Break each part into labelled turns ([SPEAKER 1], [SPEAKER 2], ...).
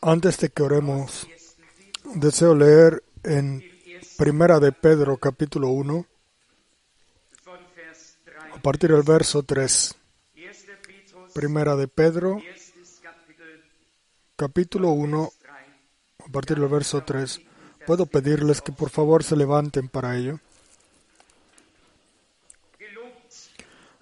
[SPEAKER 1] Antes de que oremos, deseo leer en Primera de Pedro capítulo 1, a partir del verso 3. Primera de Pedro capítulo 1, a partir del verso 3. ¿Puedo pedirles que por favor se levanten para ello?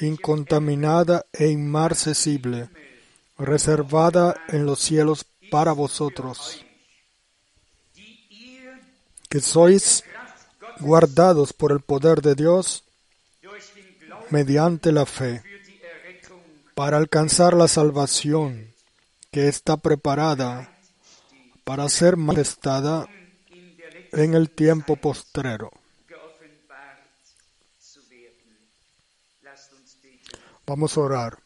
[SPEAKER 1] incontaminada e inmarcesible, reservada en los cielos para vosotros, que sois guardados por el poder de Dios mediante la fe, para alcanzar la salvación que está preparada para ser manifestada en el tiempo postrero. Vamos a orar.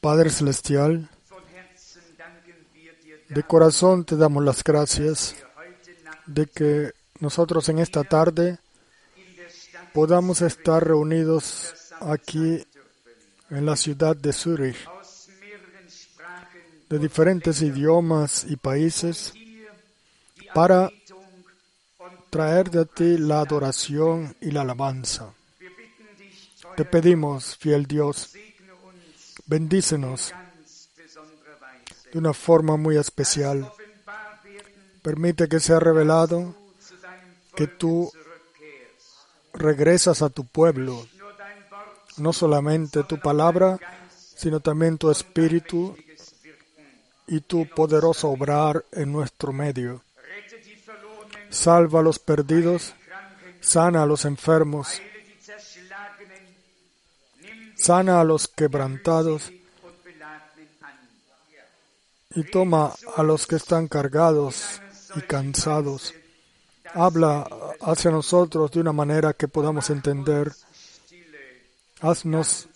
[SPEAKER 1] Padre Celestial, de corazón te damos las gracias de que nosotros en esta tarde podamos estar reunidos aquí en la ciudad de Zurich, de diferentes idiomas y países, para traer de ti la adoración y la alabanza. Te pedimos, fiel Dios, bendícenos de una forma muy especial. Permite que sea revelado que tú regresas a tu pueblo, no solamente tu palabra, sino también tu espíritu y tu poderoso obrar en nuestro medio. Salva a los perdidos, sana a los enfermos, sana a los quebrantados y toma a los que están cargados y cansados. Habla hacia nosotros de una manera que podamos entender. Haznos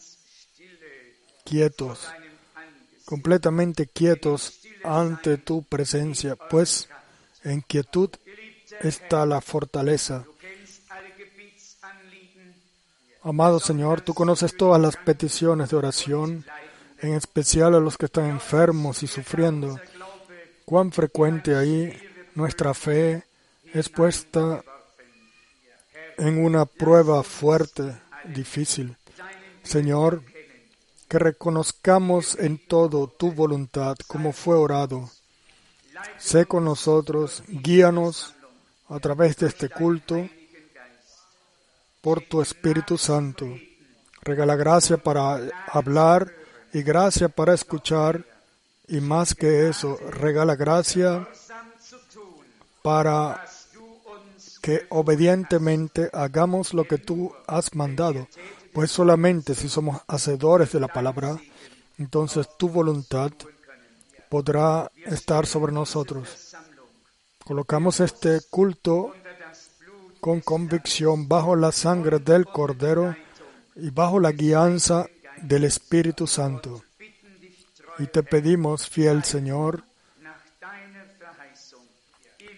[SPEAKER 1] quietos, completamente quietos ante tu presencia, pues en quietud está la fortaleza. Amado Señor, tú conoces todas las peticiones de oración, en especial a los que están enfermos y sufriendo. Cuán frecuente ahí nuestra fe es puesta en una prueba fuerte, difícil. Señor, que reconozcamos en todo tu voluntad como fue orado. Sé con nosotros, guíanos a través de este culto por tu Espíritu Santo. Regala gracia para hablar y gracia para escuchar y más que eso, regala gracia para que obedientemente hagamos lo que tú has mandado, pues solamente si somos hacedores de la palabra, entonces tu voluntad podrá estar sobre nosotros. Colocamos este culto con convicción bajo la sangre del Cordero y bajo la guianza del Espíritu Santo. Y te pedimos, fiel Señor,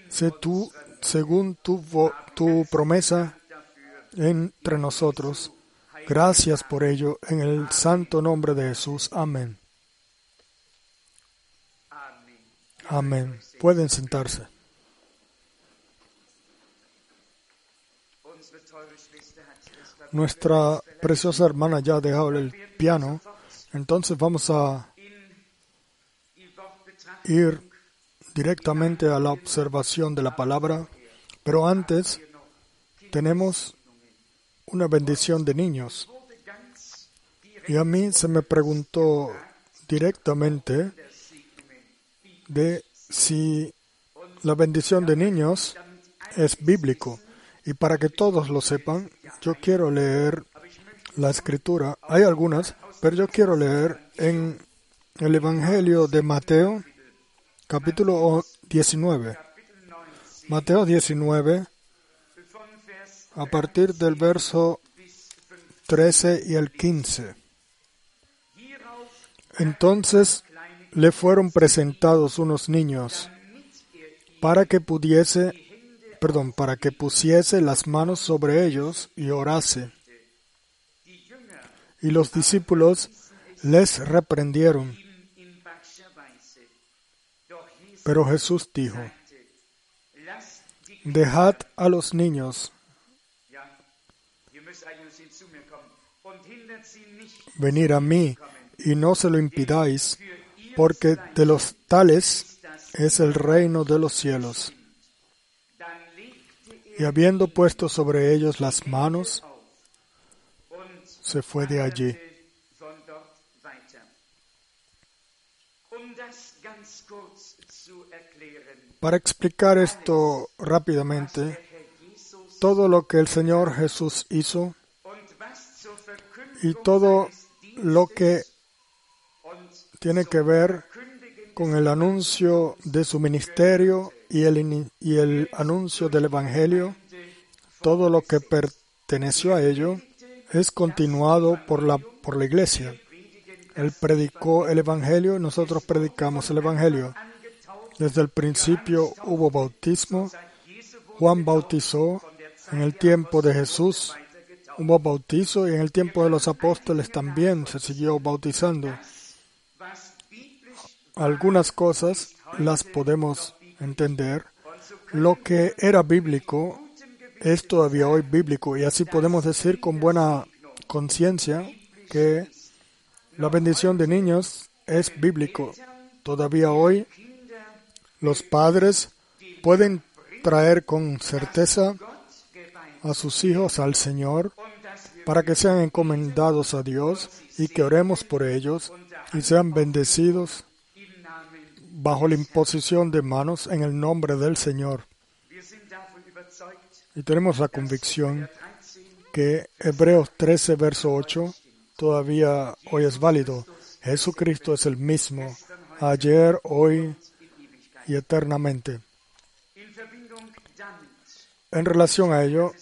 [SPEAKER 1] sé tú, según tu, tu promesa, entre nosotros. Gracias por ello, en el santo nombre de Jesús. Amén. Amén. Pueden sentarse. Nuestra preciosa hermana ya ha dejado el piano, entonces vamos a ir directamente a la observación de la palabra, pero antes tenemos una bendición de niños. Y a mí se me preguntó directamente de si la bendición de niños es bíblico. Y para que todos lo sepan, yo quiero leer la escritura. Hay algunas, pero yo quiero leer en el Evangelio de Mateo, capítulo 19. Mateo 19, a partir del verso 13 y el 15. Entonces le fueron presentados unos niños para que pudiese, perdón, para que pusiese las manos sobre ellos y orase. Y los discípulos les reprendieron. Pero Jesús dijo, dejad a los niños, venir a mí y no se lo impidáis, porque de los tales es el reino de los cielos. Y habiendo puesto sobre ellos las manos, se fue de allí. Para explicar esto rápidamente, todo lo que el Señor Jesús hizo y todo lo que tiene que ver con el anuncio de su ministerio y el, anuncio del Evangelio, todo lo que perteneció a ello, es continuado por la, por la iglesia. Él predicó el Evangelio nosotros predicamos el Evangelio. Desde el principio hubo bautismo. Juan bautizó en el tiempo de Jesús. Hubo bautizo y en el tiempo de los apóstoles también se siguió bautizando. Algunas cosas las podemos entender. Lo que era bíblico es todavía hoy bíblico y así podemos decir con buena conciencia que la bendición de niños es bíblico. Todavía hoy los padres pueden traer con certeza a sus hijos al Señor para que sean encomendados a Dios y que oremos por ellos y sean bendecidos bajo la imposición de manos en el nombre del Señor. Y tenemos la convicción que Hebreos 13, verso 8, todavía hoy es válido. Jesucristo es el mismo, ayer, hoy y eternamente. En relación a ello,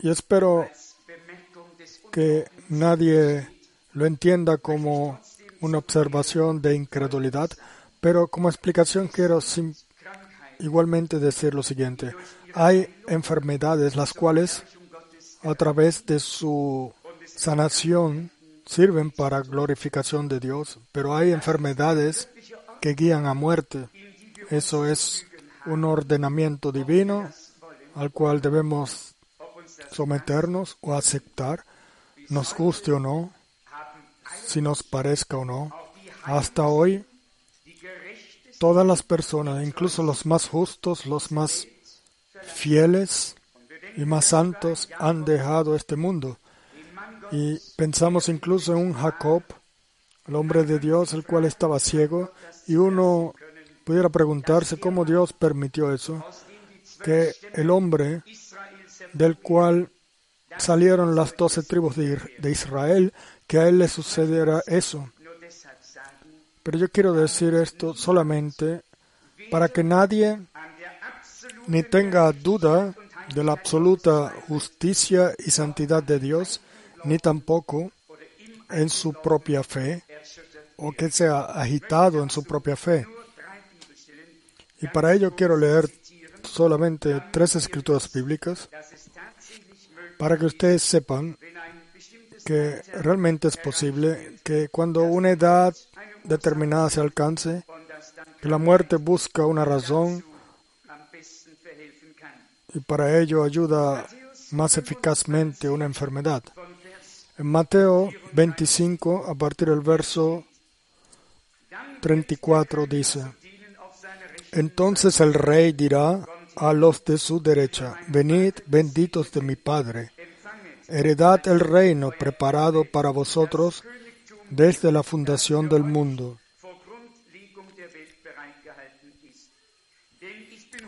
[SPEAKER 1] y espero que nadie lo entienda como una observación de incredulidad, pero como explicación quiero igualmente decir lo siguiente. Hay enfermedades las cuales a través de su sanación sirven para glorificación de Dios, pero hay enfermedades que guían a muerte. Eso es un ordenamiento divino al cual debemos someternos o aceptar, nos guste o no, si nos parezca o no. Hasta hoy, todas las personas, incluso los más justos, los más fieles y más santos, han dejado este mundo. Y pensamos incluso en un Jacob, el hombre de Dios, el cual estaba ciego, y uno pudiera preguntarse cómo Dios permitió eso, que el hombre del cual salieron las doce tribus de Israel, que a él le sucediera eso. Pero yo quiero decir esto solamente para que nadie ni tenga duda de la absoluta justicia y santidad de Dios, ni tampoco en su propia fe, o que sea agitado en su propia fe. Y para ello quiero leer solamente tres escrituras bíblicas para que ustedes sepan que realmente es posible que cuando una edad determinada se alcance, que la muerte busca una razón y para ello ayuda más eficazmente una enfermedad. En Mateo 25, a partir del verso 34, dice, entonces el rey dirá a los de su derecha, venid benditos de mi Padre, heredad el reino preparado para vosotros desde la fundación del mundo.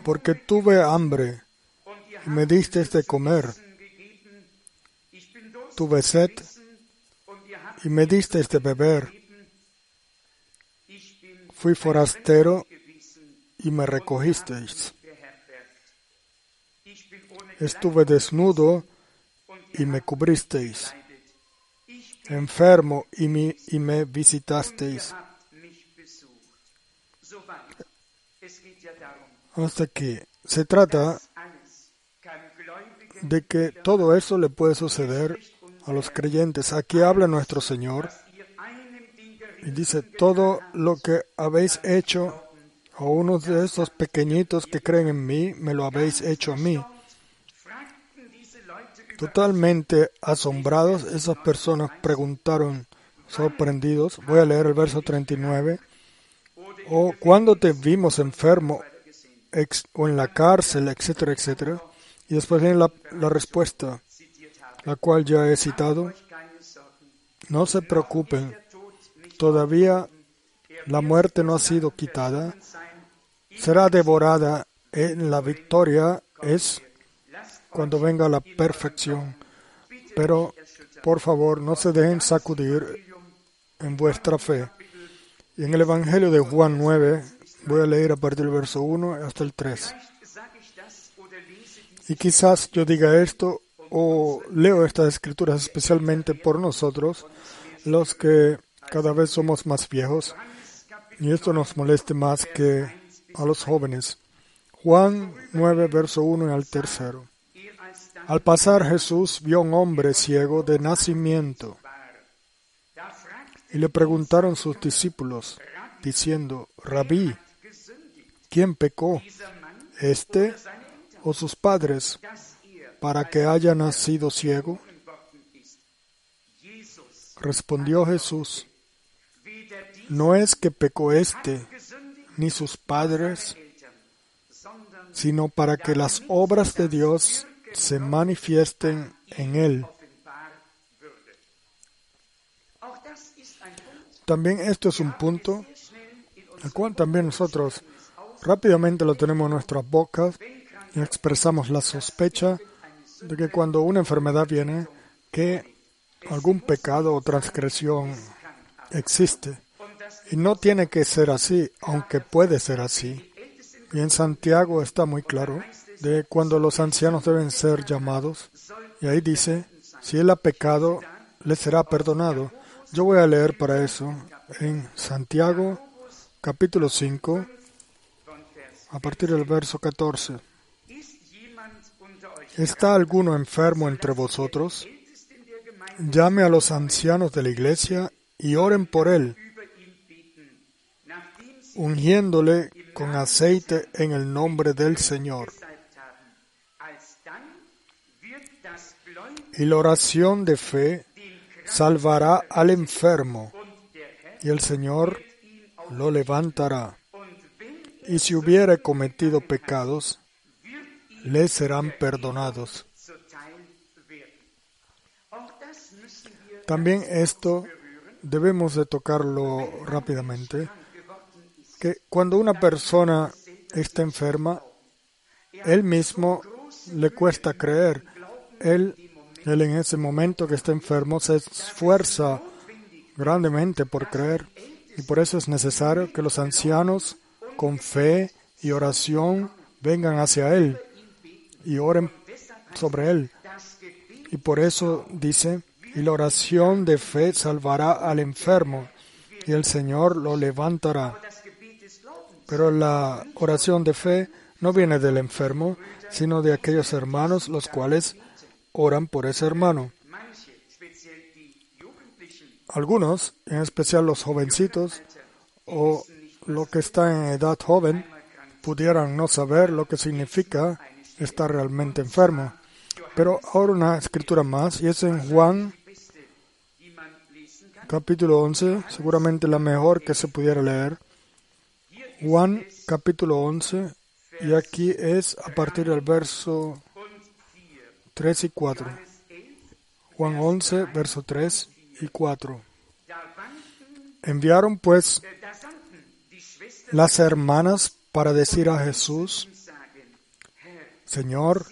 [SPEAKER 1] Porque tuve hambre y me disteis de comer, tuve sed y me disteis de beber, Fui forastero y me recogisteis. Estuve desnudo y me cubristeis. Enfermo y me, y me visitasteis. Hasta aquí. Se trata de que todo eso le puede suceder a los creyentes. Aquí habla nuestro Señor y dice, todo lo que habéis hecho a uno de esos pequeñitos que creen en mí, me lo habéis hecho a mí. Totalmente asombrados, esas personas preguntaron, sorprendidos, voy a leer el verso 39, o cuando te vimos enfermo o en la cárcel, etcétera, etcétera. Y después viene la, la respuesta, la cual ya he citado. No se preocupen, todavía la muerte no ha sido quitada, será devorada en la victoria es cuando venga la perfección. Pero, por favor, no se dejen sacudir en vuestra fe. Y en el Evangelio de Juan 9, voy a leer a partir del verso 1 hasta el 3. Y quizás yo diga esto o leo estas escrituras especialmente por nosotros, los que cada vez somos más viejos, y esto nos moleste más que a los jóvenes. Juan 9, verso 1 al tercero. Al pasar Jesús vio un hombre ciego de nacimiento y le preguntaron sus discípulos, diciendo, Rabí, ¿quién pecó, este o sus padres, para que haya nacido ciego? Respondió Jesús, no es que pecó éste ni sus padres, sino para que las obras de Dios se manifiesten en él. También esto es un punto el cual también nosotros rápidamente lo tenemos en nuestras bocas y expresamos la sospecha de que cuando una enfermedad viene, que algún pecado o transgresión existe. Y no tiene que ser así, aunque puede ser así. Y en Santiago está muy claro de cuando los ancianos deben ser llamados. Y ahí dice, si él ha pecado, le será perdonado. Yo voy a leer para eso en Santiago capítulo 5, a partir del verso 14. ¿Está alguno enfermo entre vosotros? Llame a los ancianos de la iglesia y oren por él, ungiéndole con aceite en el nombre del Señor. Y la oración de fe salvará al enfermo, y el Señor lo levantará. Y si hubiere cometido pecados, le serán perdonados. También esto debemos de tocarlo rápidamente, que cuando una persona está enferma, él mismo le cuesta creer. Él, él en ese momento que está enfermo se esfuerza grandemente por creer. Y por eso es necesario que los ancianos, con fe y oración, vengan hacia Él y oren sobre Él. Y por eso dice, y la oración de fe salvará al enfermo, y el Señor lo levantará. Pero la oración de fe no viene del enfermo, sino de aquellos hermanos los cuales oran por ese hermano. Algunos, en especial los jovencitos o los que están en edad joven, pudieran no saber lo que significa estar realmente enfermo. Pero ahora una escritura más, y es en Juan capítulo 11, seguramente la mejor que se pudiera leer. Juan capítulo 11, y aquí es a partir del verso 3 y 4. Juan 11, verso 3 y 4. Enviaron pues las hermanas para decir a Jesús, Señor,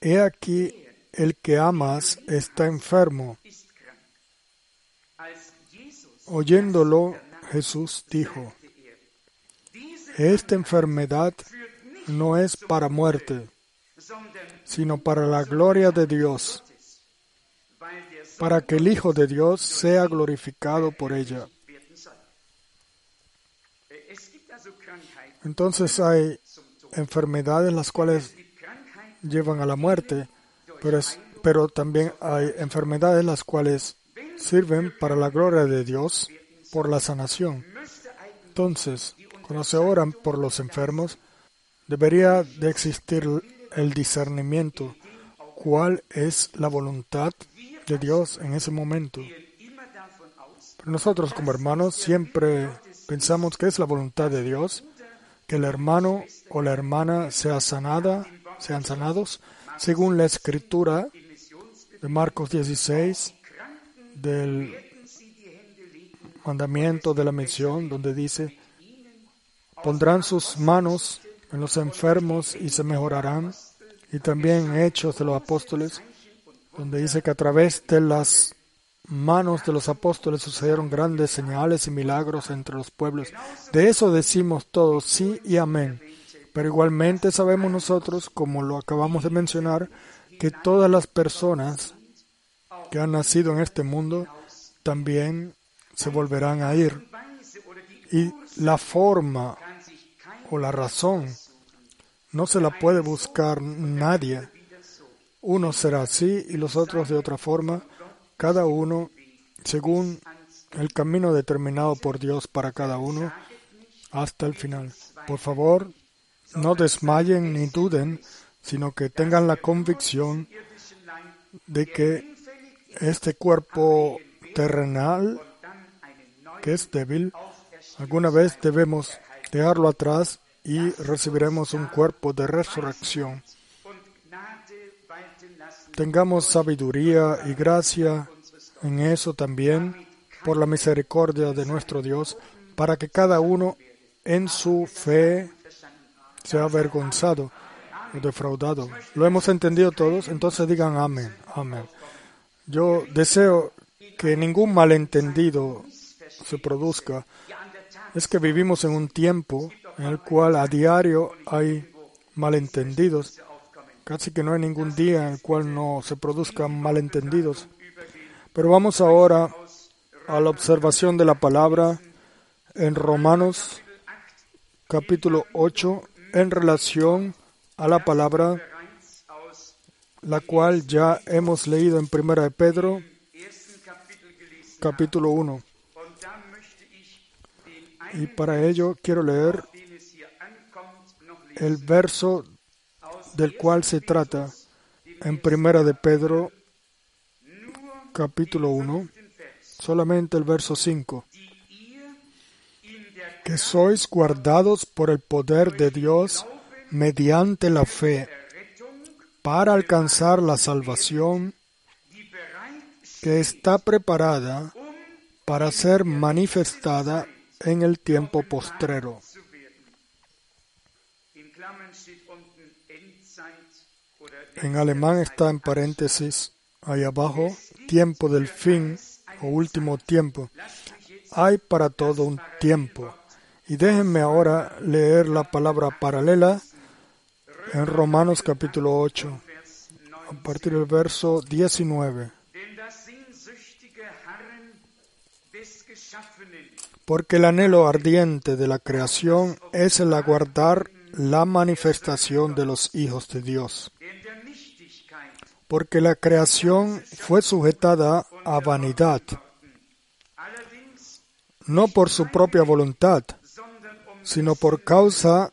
[SPEAKER 1] he aquí el que amas está enfermo. Oyéndolo, Jesús dijo, esta enfermedad no es para muerte, sino para la gloria de Dios, para que el Hijo de Dios sea glorificado por ella. Entonces hay enfermedades las cuales llevan a la muerte, pero, pero también hay enfermedades las cuales sirven para la gloria de Dios por la sanación. Entonces, cuando se oran por los enfermos, debería de existir el discernimiento, cuál es la voluntad de Dios en ese momento. Nosotros como hermanos siempre pensamos que es la voluntad de Dios que el hermano o la hermana sea sanada, sean sanados, según la escritura de Marcos 16, del mandamiento de la misión, donde dice, pondrán sus manos en los enfermos y se mejorarán, y también Hechos de los Apóstoles, donde dice que a través de las manos de los apóstoles sucedieron grandes señales y milagros entre los pueblos. De eso decimos todos sí y amén. Pero igualmente sabemos nosotros, como lo acabamos de mencionar, que todas las personas que han nacido en este mundo también se volverán a ir. Y la forma o la razón no se la puede buscar nadie. Uno será así y los otros de otra forma cada uno según el camino determinado por Dios para cada uno hasta el final. Por favor, no desmayen ni duden, sino que tengan la convicción de que este cuerpo terrenal, que es débil, alguna vez debemos dejarlo atrás y recibiremos un cuerpo de resurrección tengamos sabiduría y gracia en eso también, por la misericordia de nuestro Dios, para que cada uno en su fe sea avergonzado o defraudado. ¿Lo hemos entendido todos? Entonces digan amén, amén. Yo deseo que ningún malentendido se produzca. Es que vivimos en un tiempo en el cual a diario hay malentendidos Casi que no hay ningún día en el cual no se produzcan malentendidos. Pero vamos ahora a la observación de la palabra en Romanos capítulo 8 en relación a la palabra la cual ya hemos leído en Primera de Pedro capítulo 1. Y para ello quiero leer el verso del cual se trata en Primera de Pedro capítulo 1, solamente el verso 5, que sois guardados por el poder de Dios mediante la fe para alcanzar la salvación que está preparada para ser manifestada en el tiempo postrero. En alemán está en paréntesis ahí abajo, tiempo del fin o último tiempo. Hay para todo un tiempo. Y déjenme ahora leer la palabra paralela en Romanos capítulo 8, a partir del verso 19. Porque el anhelo ardiente de la creación es el aguardar la manifestación de los hijos de Dios porque la creación fue sujetada a vanidad, no por su propia voluntad, sino por causa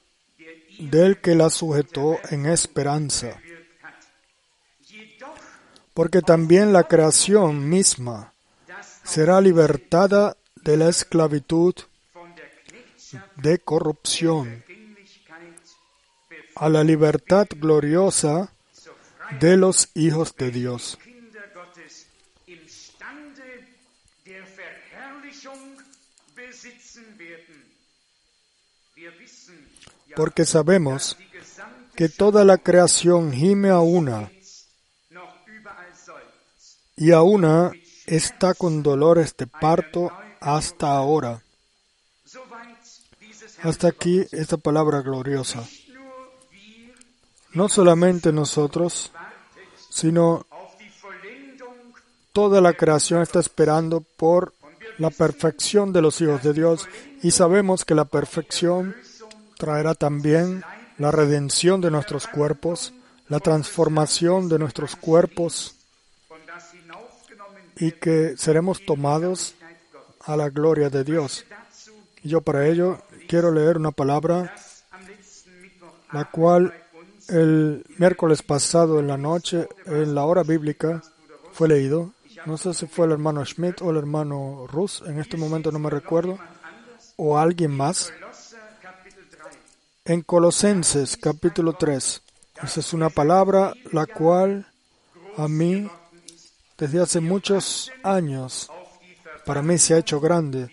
[SPEAKER 1] del que la sujetó en esperanza. Porque también la creación misma será libertada de la esclavitud de corrupción a la libertad gloriosa de los hijos de Dios. Porque sabemos que toda la creación gime a una y a una está con dolores de parto hasta ahora. Hasta aquí esta palabra gloriosa. No solamente nosotros, sino toda la creación está esperando por la perfección de los hijos de Dios y sabemos que la perfección traerá también la redención de nuestros cuerpos, la transformación de nuestros cuerpos y que seremos tomados a la gloria de Dios. Yo para ello quiero leer una palabra, la cual el miércoles pasado en la noche, en la hora bíblica, fue leído. No sé si fue el hermano Schmidt o el hermano Rus, en este momento no me recuerdo, o alguien más. En Colosenses capítulo 3. Esa es una palabra la cual a mí, desde hace muchos años, para mí se ha hecho grande.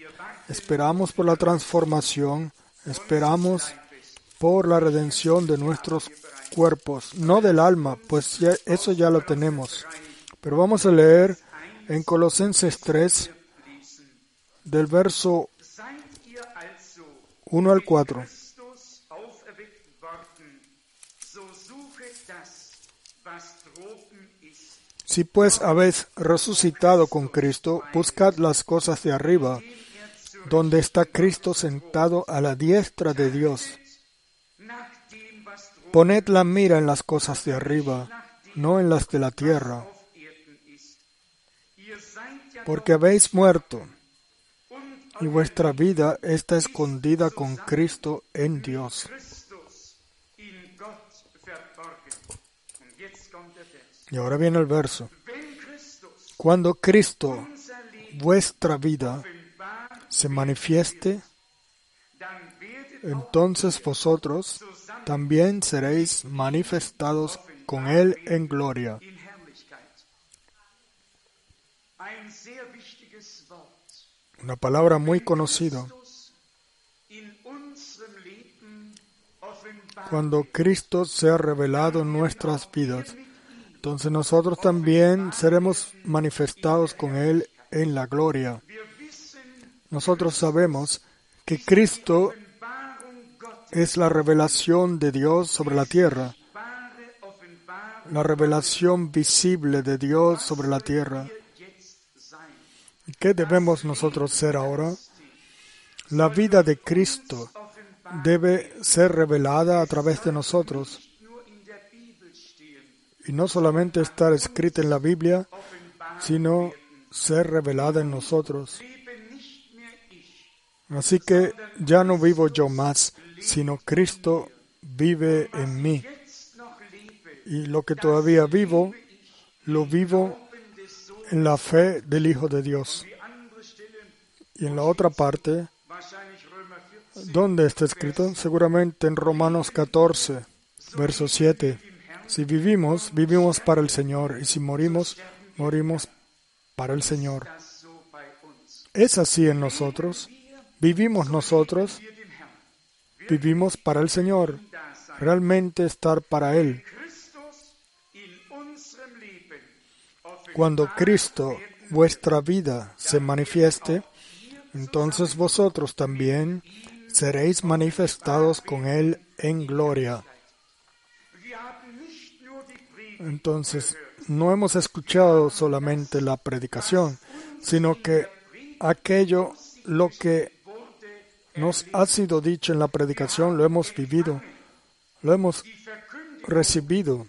[SPEAKER 1] Esperamos por la transformación, esperamos por la redención de nuestros cuerpos, no del alma, pues eso ya lo tenemos. Pero vamos a leer en Colosenses 3, del verso 1 al 4. Si pues habéis resucitado con Cristo, buscad las cosas de arriba, donde está Cristo sentado a la diestra de Dios. Poned la mira en las cosas de arriba, no en las de la tierra, porque habéis muerto, y vuestra vida está escondida con Cristo en Dios. Y ahora viene el verso. Cuando Cristo, vuestra vida, se manifieste, entonces vosotros también seréis manifestados con Él en gloria. Una palabra muy conocida. Cuando Cristo se ha revelado en nuestras vidas, entonces nosotros también seremos manifestados con Él en la gloria. Nosotros sabemos que Cristo es la revelación de Dios sobre la tierra, la revelación visible de Dios sobre la tierra. ¿Qué debemos nosotros ser ahora? La vida de Cristo debe ser revelada a través de nosotros y no solamente estar escrita en la Biblia, sino ser revelada en nosotros. Así que ya no vivo yo más, sino Cristo vive en mí. Y lo que todavía vivo, lo vivo en la fe del Hijo de Dios. Y en la otra parte, ¿dónde está escrito? Seguramente en Romanos 14, verso 7. Si vivimos, vivimos para el Señor, y si morimos, morimos para el Señor. Es así en nosotros. Vivimos nosotros, vivimos para el Señor, realmente estar para Él. Cuando Cristo, vuestra vida, se manifieste, entonces vosotros también seréis manifestados con Él en gloria. Entonces, no hemos escuchado solamente la predicación, sino que aquello, lo que nos ha sido dicho en la predicación, lo hemos vivido, lo hemos recibido.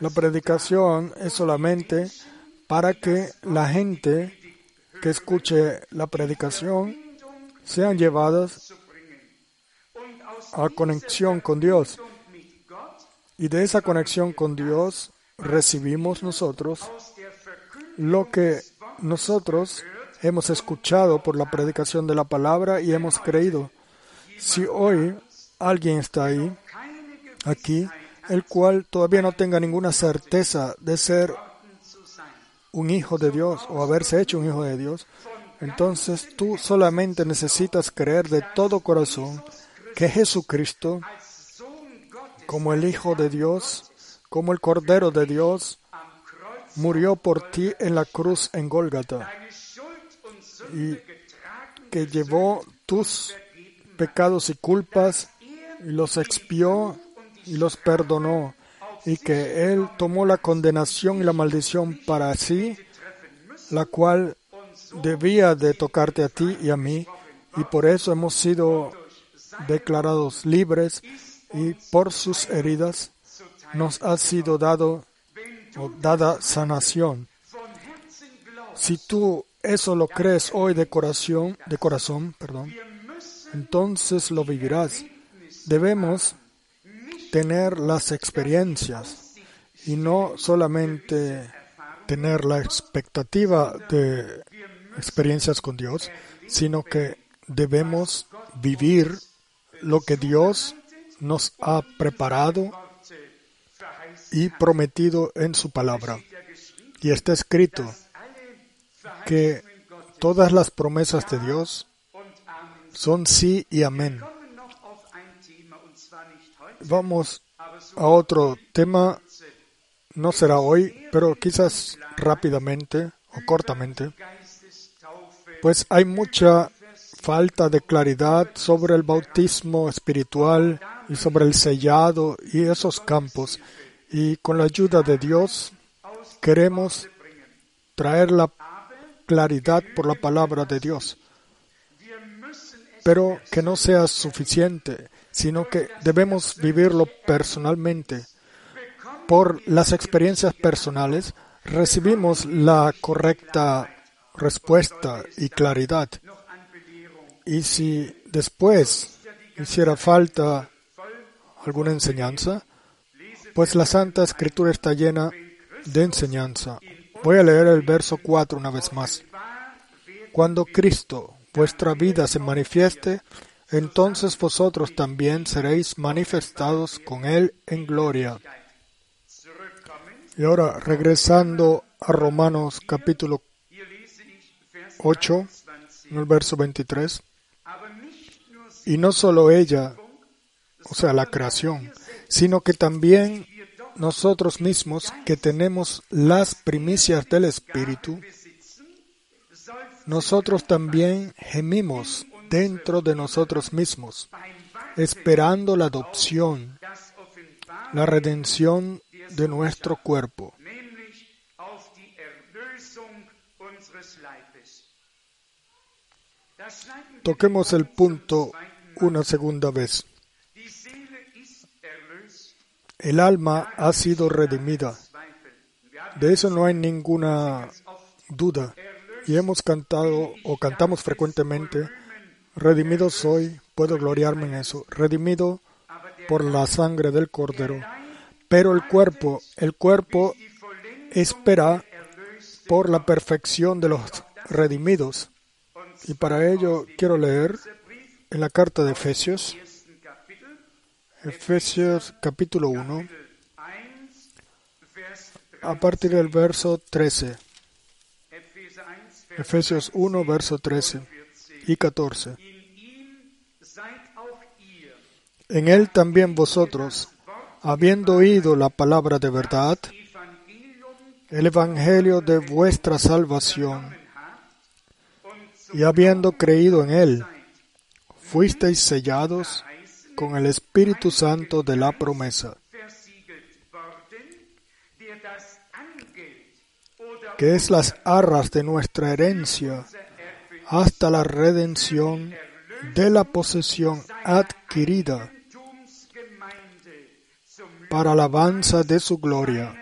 [SPEAKER 1] La predicación es solamente para que la gente que escuche la predicación sean llevadas a conexión con Dios. Y de esa conexión con Dios recibimos nosotros lo que nosotros hemos escuchado por la predicación de la palabra y hemos creído. Si hoy alguien está ahí, aquí, el cual todavía no tenga ninguna certeza de ser un hijo de Dios o haberse hecho un hijo de Dios, entonces tú solamente necesitas creer de todo corazón que Jesucristo como el Hijo de Dios, como el Cordero de Dios, murió por ti en la cruz en Gólgata y que llevó tus pecados y culpas y los expió y los perdonó y que Él tomó la condenación y la maldición para sí, la cual debía de tocarte a ti y a mí, y por eso hemos sido declarados libres y por sus heridas nos ha sido dado o dada sanación. Si tú eso lo crees hoy de corazón, de corazón, perdón, entonces lo vivirás. Debemos tener las experiencias y no solamente tener la expectativa de experiencias con Dios, sino que debemos vivir lo que Dios nos ha preparado y prometido en su palabra. Y está escrito que todas las promesas de Dios son sí y amén. Vamos a otro tema, no será hoy, pero quizás rápidamente o cortamente, pues hay mucha falta de claridad sobre el bautismo espiritual y sobre el sellado y esos campos. Y con la ayuda de Dios queremos traer la claridad por la palabra de Dios. Pero que no sea suficiente, sino que debemos vivirlo personalmente. Por las experiencias personales recibimos la correcta respuesta y claridad. Y si después hiciera falta alguna enseñanza, pues la Santa Escritura está llena de enseñanza. Voy a leer el verso 4 una vez más. Cuando Cristo, vuestra vida, se manifieste, entonces vosotros también seréis manifestados con Él en gloria. Y ahora, regresando a Romanos capítulo 8, en el verso 23, y no solo ella, o sea, la creación, sino que también nosotros mismos que tenemos las primicias del Espíritu, nosotros también gemimos dentro de nosotros mismos, esperando la adopción, la redención de nuestro cuerpo. Toquemos el punto una segunda vez. El alma ha sido redimida. De eso no hay ninguna duda. Y hemos cantado o cantamos frecuentemente, redimido soy, puedo gloriarme en eso, redimido por la sangre del cordero. Pero el cuerpo, el cuerpo espera por la perfección de los redimidos. Y para ello quiero leer en la carta de Efesios, Efesios capítulo 1, a partir del verso 13. Efesios 1, verso 13 y 14. En él también vosotros, habiendo oído la palabra de verdad, el evangelio de vuestra salvación, y habiendo creído en él, fuisteis sellados con el Espíritu Santo de la promesa, que es las arras de nuestra herencia hasta la redención de la posesión adquirida para alabanza de su gloria.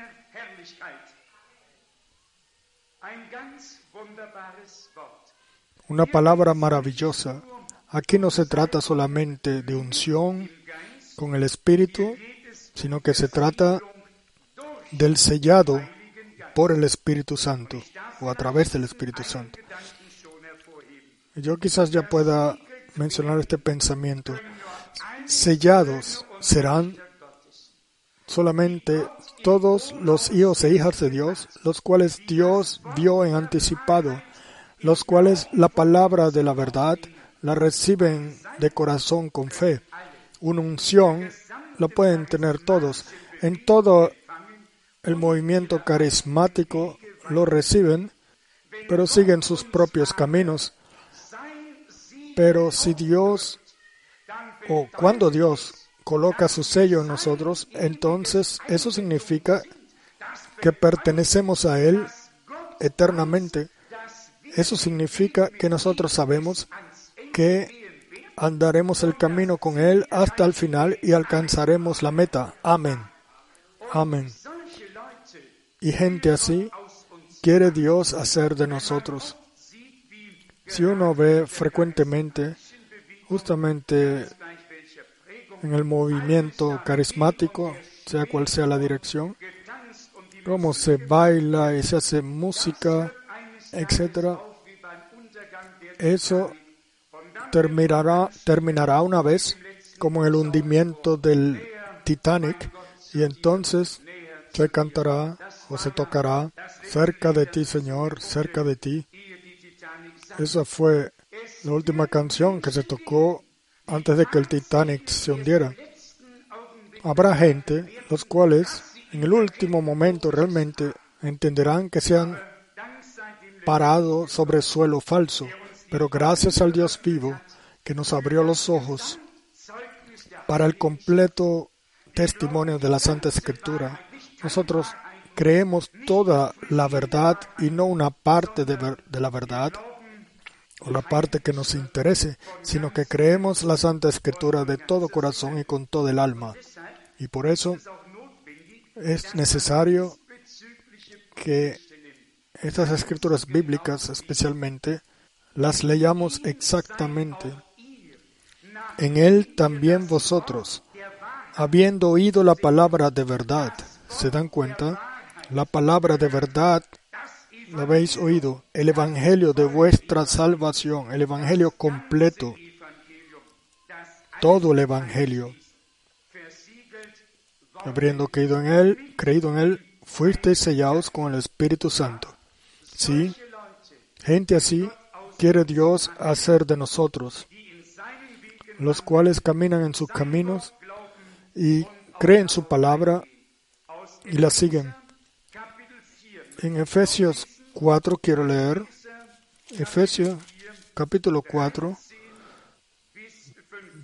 [SPEAKER 1] Una palabra maravillosa Aquí no se trata solamente de unción con el Espíritu, sino que se trata del sellado por el Espíritu Santo o a través del Espíritu Santo. Yo quizás ya pueda mencionar este pensamiento. Sellados serán solamente todos los hijos e hijas de Dios, los cuales Dios vio en anticipado, los cuales la palabra de la verdad la reciben de corazón con fe. Una unción lo pueden tener todos. En todo el movimiento carismático lo reciben, pero siguen sus propios caminos. Pero si Dios o cuando Dios coloca su sello en nosotros, entonces eso significa que pertenecemos a Él eternamente. Eso significa que nosotros sabemos que andaremos el camino con Él hasta el final y alcanzaremos la meta. Amén. Amén. Y gente así quiere Dios hacer de nosotros. Si uno ve frecuentemente, justamente en el movimiento carismático, sea cual sea la dirección, cómo se baila y se hace música, etc. Eso terminará, terminará una vez como el hundimiento del Titanic y entonces se cantará o se tocará cerca de ti, Señor, cerca de ti. Esa fue la última canción que se tocó antes de que el Titanic se hundiera. Habrá gente, los cuales en el último momento realmente entenderán que se han parado sobre suelo falso, pero gracias al Dios vivo que nos abrió los ojos para el completo testimonio de la Santa Escritura, nosotros creemos toda la verdad y no una parte de, la verdad o la parte que nos interese, sino que creemos la Santa Escritura de todo corazón y con todo el alma. Y por eso es necesario que estas escrituras bíblicas especialmente las leyamos exactamente. En él también vosotros, habiendo oído la palabra de verdad, ¿se dan cuenta? La palabra de verdad la habéis oído, el Evangelio de vuestra salvación, el Evangelio completo, todo el Evangelio. Habiendo creído en Él, creído en Él, fuisteis sellados con el Espíritu Santo. Sí, gente así quiere Dios hacer de nosotros, los cuales caminan en sus caminos y creen su palabra y la siguen. En Efesios 4 quiero leer, Efesios capítulo 4,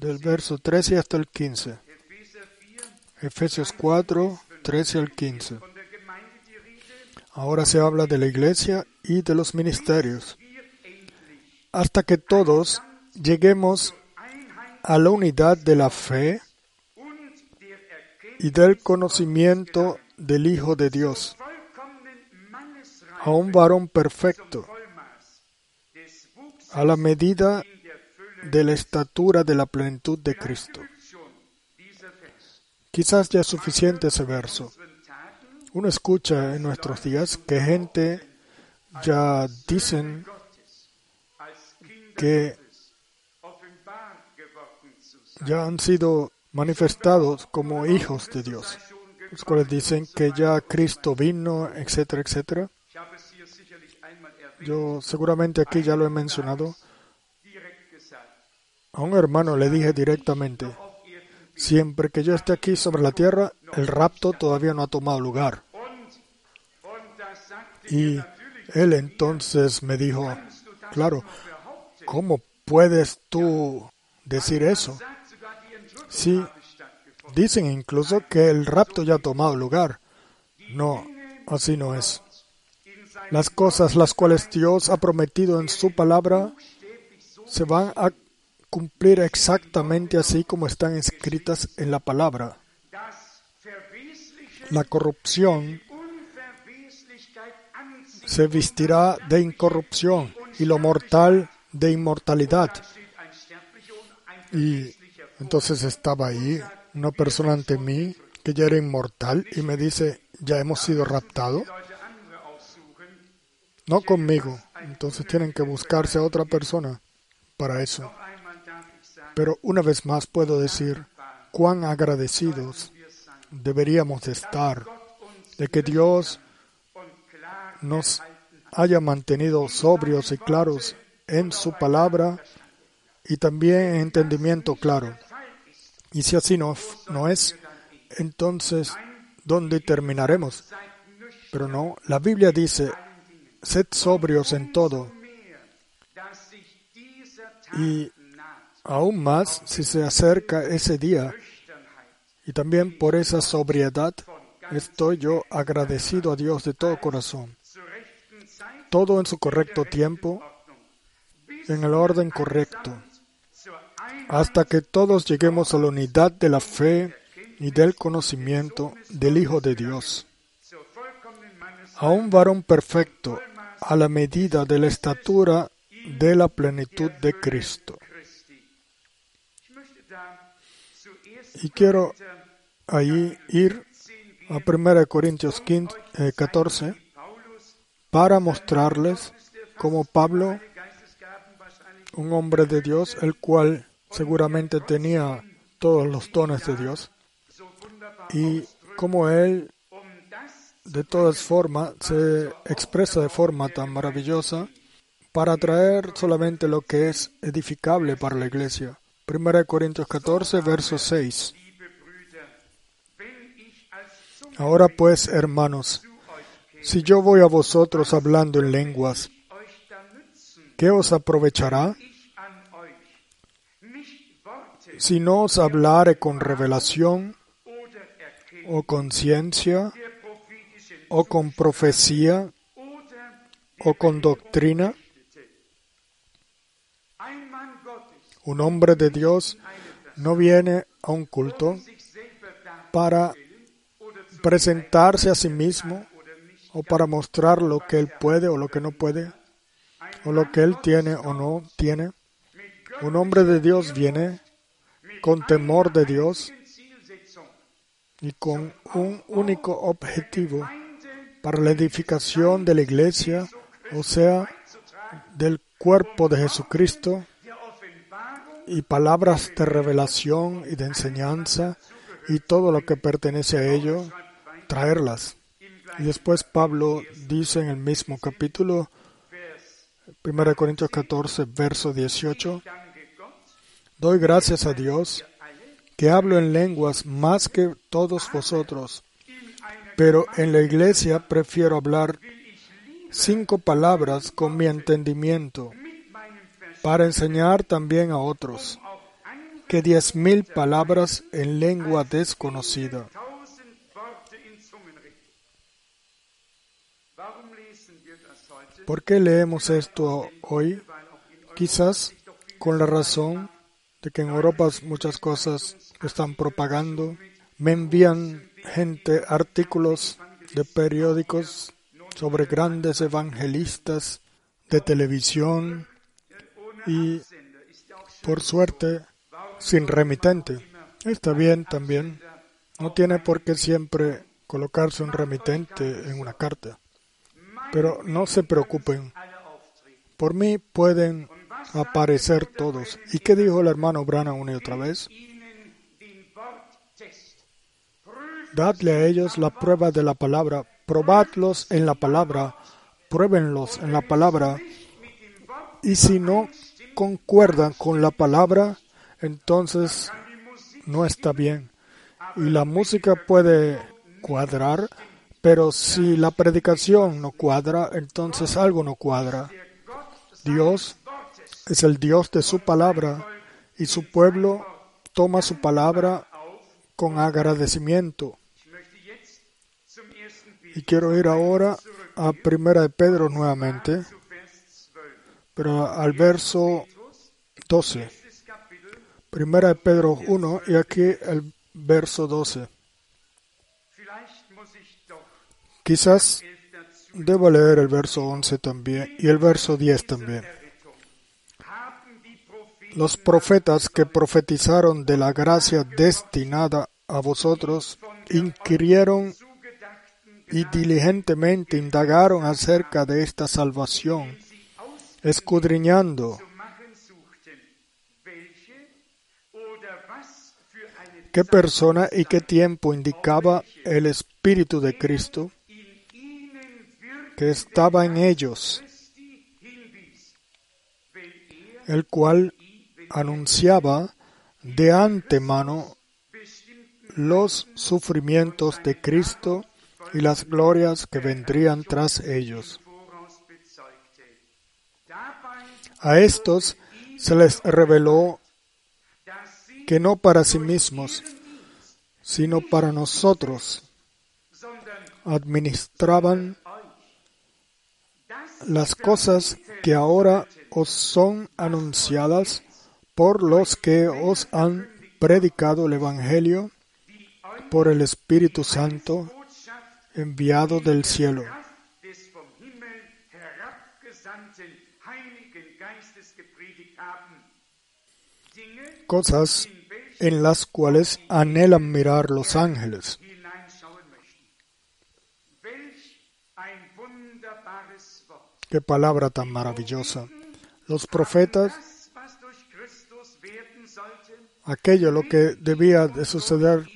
[SPEAKER 1] del verso 13 hasta el 15. Efesios 4, 13 al 15. Ahora se habla de la iglesia y de los ministerios. Hasta que todos lleguemos a la unidad de la fe y del conocimiento del Hijo de Dios, a un varón perfecto, a la medida de la estatura de la plenitud de Cristo. Quizás ya es suficiente ese verso. Uno escucha en nuestros días que gente ya dicen que ya han sido manifestados como hijos de Dios, los cuales dicen que ya Cristo vino, etcétera, etcétera. Yo seguramente aquí ya lo he mencionado. A un hermano le dije directamente, siempre que yo esté aquí sobre la tierra, el rapto todavía no ha tomado lugar. Y él entonces me dijo, claro, ¿cómo puedes tú decir eso? Sí, dicen incluso que el rapto ya ha tomado lugar. No, así no es. Las cosas las cuales Dios ha prometido en su palabra se van a cumplir exactamente así como están escritas en la palabra. La corrupción se vestirá de incorrupción y lo mortal de inmortalidad. Y entonces estaba ahí una persona ante mí que ya era inmortal y me dice, ya hemos sido raptados. No conmigo. Entonces tienen que buscarse a otra persona para eso. Pero una vez más puedo decir cuán agradecidos deberíamos de estar de que Dios nos haya mantenido sobrios y claros en su palabra y también en entendimiento claro. Y si así no, no es, entonces, ¿dónde terminaremos? Pero no, la Biblia dice, sed sobrios en todo. Y Aún más si se acerca ese día y también por esa sobriedad estoy yo agradecido a Dios de todo corazón. Todo en su correcto tiempo, en el orden correcto, hasta que todos lleguemos a la unidad de la fe y del conocimiento del Hijo de Dios, a un varón perfecto, a la medida de la estatura de la plenitud de Cristo. Y quiero ahí ir a 1 Corintios 14 eh, para mostrarles cómo Pablo, un hombre de Dios, el cual seguramente tenía todos los dones de Dios, y cómo él de todas formas se expresa de forma tan maravillosa para traer solamente lo que es edificable para la iglesia. 1 Corintios 14, verso 6. Ahora pues, hermanos, si yo voy a vosotros hablando en lenguas, ¿qué os aprovechará? Si no os hablare con revelación, o con ciencia, o con profecía, o con doctrina, un hombre de Dios no viene a un culto para presentarse a sí mismo o para mostrar lo que él puede o lo que no puede, o lo que él tiene o no tiene. Un hombre de Dios viene con temor de Dios y con un único objetivo para la edificación de la iglesia, o sea, del cuerpo de Jesucristo, y palabras de revelación y de enseñanza y todo lo que pertenece a ello, traerlas. Y después Pablo dice en el mismo capítulo, 1 Corintios 14, verso 18, doy gracias a Dios que hablo en lenguas más que todos vosotros, pero en la iglesia prefiero hablar cinco palabras con mi entendimiento para enseñar también a otros que diez mil palabras en lengua desconocida. ¿Por qué leemos esto hoy? Quizás con la razón de que en Europa muchas cosas están propagando. Me envían gente artículos de periódicos sobre grandes evangelistas de televisión y, por suerte, sin remitente. Está bien también. No tiene por qué siempre colocarse un remitente en una carta. Pero no se preocupen. Por mí pueden aparecer todos. ¿Y qué dijo el hermano Brana una y otra vez? Dadle a ellos la prueba de la palabra, probadlos en la palabra, pruébenlos en la palabra, y si no concuerdan con la palabra, entonces no está bien. Y la música puede cuadrar, pero si la predicación no cuadra, entonces algo no cuadra. Dios es el Dios de su palabra y su pueblo toma su palabra con agradecimiento. Y quiero ir ahora a Primera de Pedro nuevamente, pero al verso 12. Primera de Pedro 1 y aquí el verso 12. Quizás debo leer el verso 11 también y el verso 10 también. Los profetas que profetizaron de la gracia destinada a vosotros inquirieron y diligentemente indagaron acerca de esta salvación, escudriñando qué persona y qué tiempo indicaba el Espíritu de Cristo que estaba en ellos, el cual anunciaba de antemano los sufrimientos de Cristo y las glorias que vendrían tras ellos. A estos se les reveló que no para sí mismos, sino para nosotros, administraban las cosas que ahora os son anunciadas por los que os han predicado el Evangelio por el Espíritu Santo enviado del cielo. Cosas en las cuales anhelan mirar los ángeles. Qué palabra tan maravillosa. Los profetas, aquello lo que debía de suceder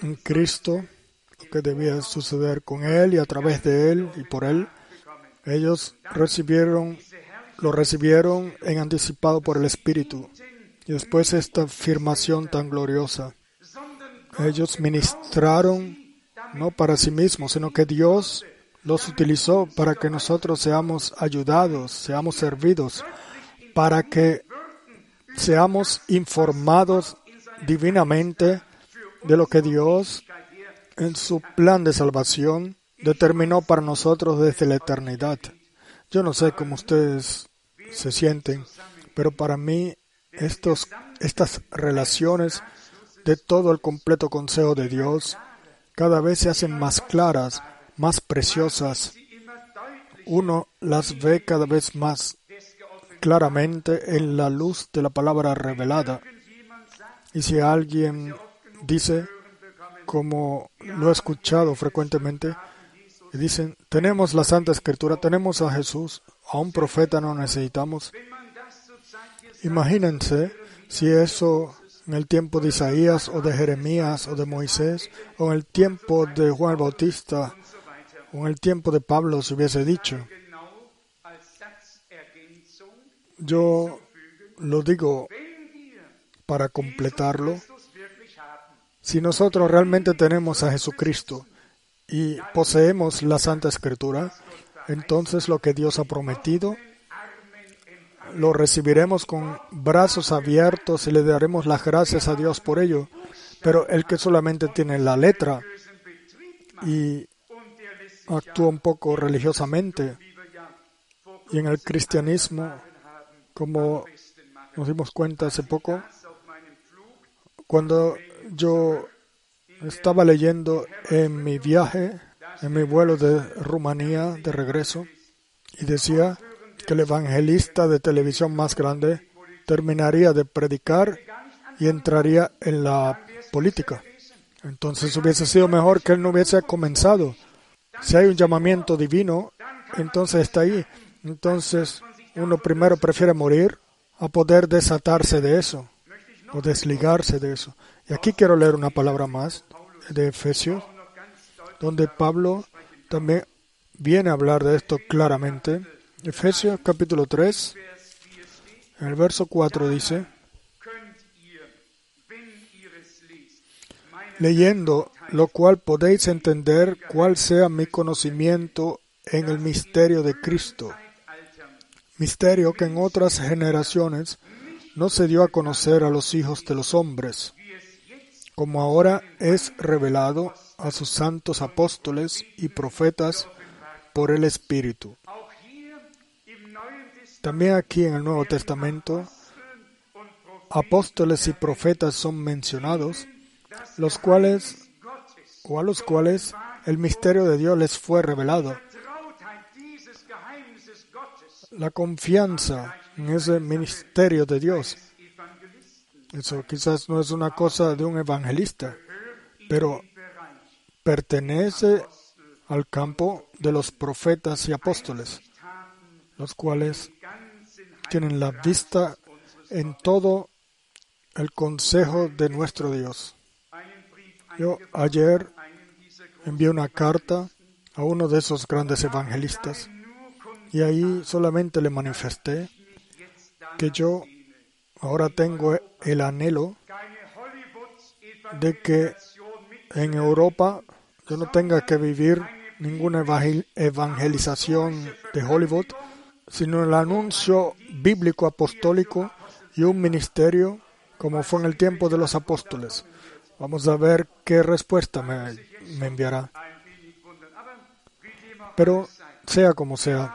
[SPEAKER 1] en Cristo, lo que debía suceder con Él y a través de Él y por Él, ellos recibieron, lo recibieron en anticipado por el Espíritu. Y después esta afirmación tan gloriosa. Ellos ministraron no para sí mismos, sino que Dios los utilizó para que nosotros seamos ayudados, seamos servidos, para que seamos informados divinamente de lo que Dios en su plan de salvación determinó para nosotros desde la eternidad. Yo no sé cómo ustedes se sienten, pero para mí estas relaciones de todo el completo consejo de Dios cada vez se hacen más claras, más preciosas. Uno las ve cada vez más claramente en la luz de la palabra revelada. Y si alguien dice, como lo he escuchado frecuentemente, dicen, tenemos la Santa Escritura, tenemos a Jesús, a un profeta no necesitamos. Imagínense si eso en el tiempo de Isaías o de Jeremías o de Moisés o en el tiempo de Juan el Bautista en el tiempo de Pablo se hubiese dicho. Yo lo digo para completarlo. Si nosotros realmente tenemos a Jesucristo y poseemos la Santa Escritura, entonces lo que Dios ha prometido lo recibiremos con brazos abiertos y le daremos las gracias a Dios por ello. Pero el que solamente tiene la letra y actúa un poco religiosamente y en el cristianismo, como nos dimos cuenta hace poco, cuando yo estaba leyendo en mi viaje, en mi vuelo de Rumanía de regreso, y decía, que el evangelista de televisión más grande terminaría de predicar y entraría en la política. Entonces hubiese sido mejor que él no hubiese comenzado. Si hay un llamamiento divino, entonces está ahí. Entonces uno primero prefiere morir a poder desatarse de eso o desligarse de eso. Y aquí quiero leer una palabra más de Efesios, donde Pablo también viene a hablar de esto claramente. Efesios capítulo 3, en el verso 4 dice, leyendo lo cual podéis entender cuál sea mi conocimiento en el misterio de Cristo, misterio que en otras generaciones no se dio a conocer a los hijos de los hombres, como ahora es revelado a sus santos apóstoles y profetas por el Espíritu. También aquí en el Nuevo Testamento, apóstoles y profetas son mencionados, los cuales, o a los cuales el misterio de Dios les fue revelado. La confianza en ese ministerio de Dios. Eso quizás no es una cosa de un evangelista, pero pertenece al campo de los profetas y apóstoles los cuales tienen la vista en todo el consejo de nuestro Dios. Yo ayer envié una carta a uno de esos grandes evangelistas y ahí solamente le manifesté que yo ahora tengo el anhelo de que en Europa yo no tenga que vivir ninguna evangelización de Hollywood, sino el anuncio bíblico apostólico y un ministerio como fue en el tiempo de los apóstoles. Vamos a ver qué respuesta me, enviará. Pero sea como sea,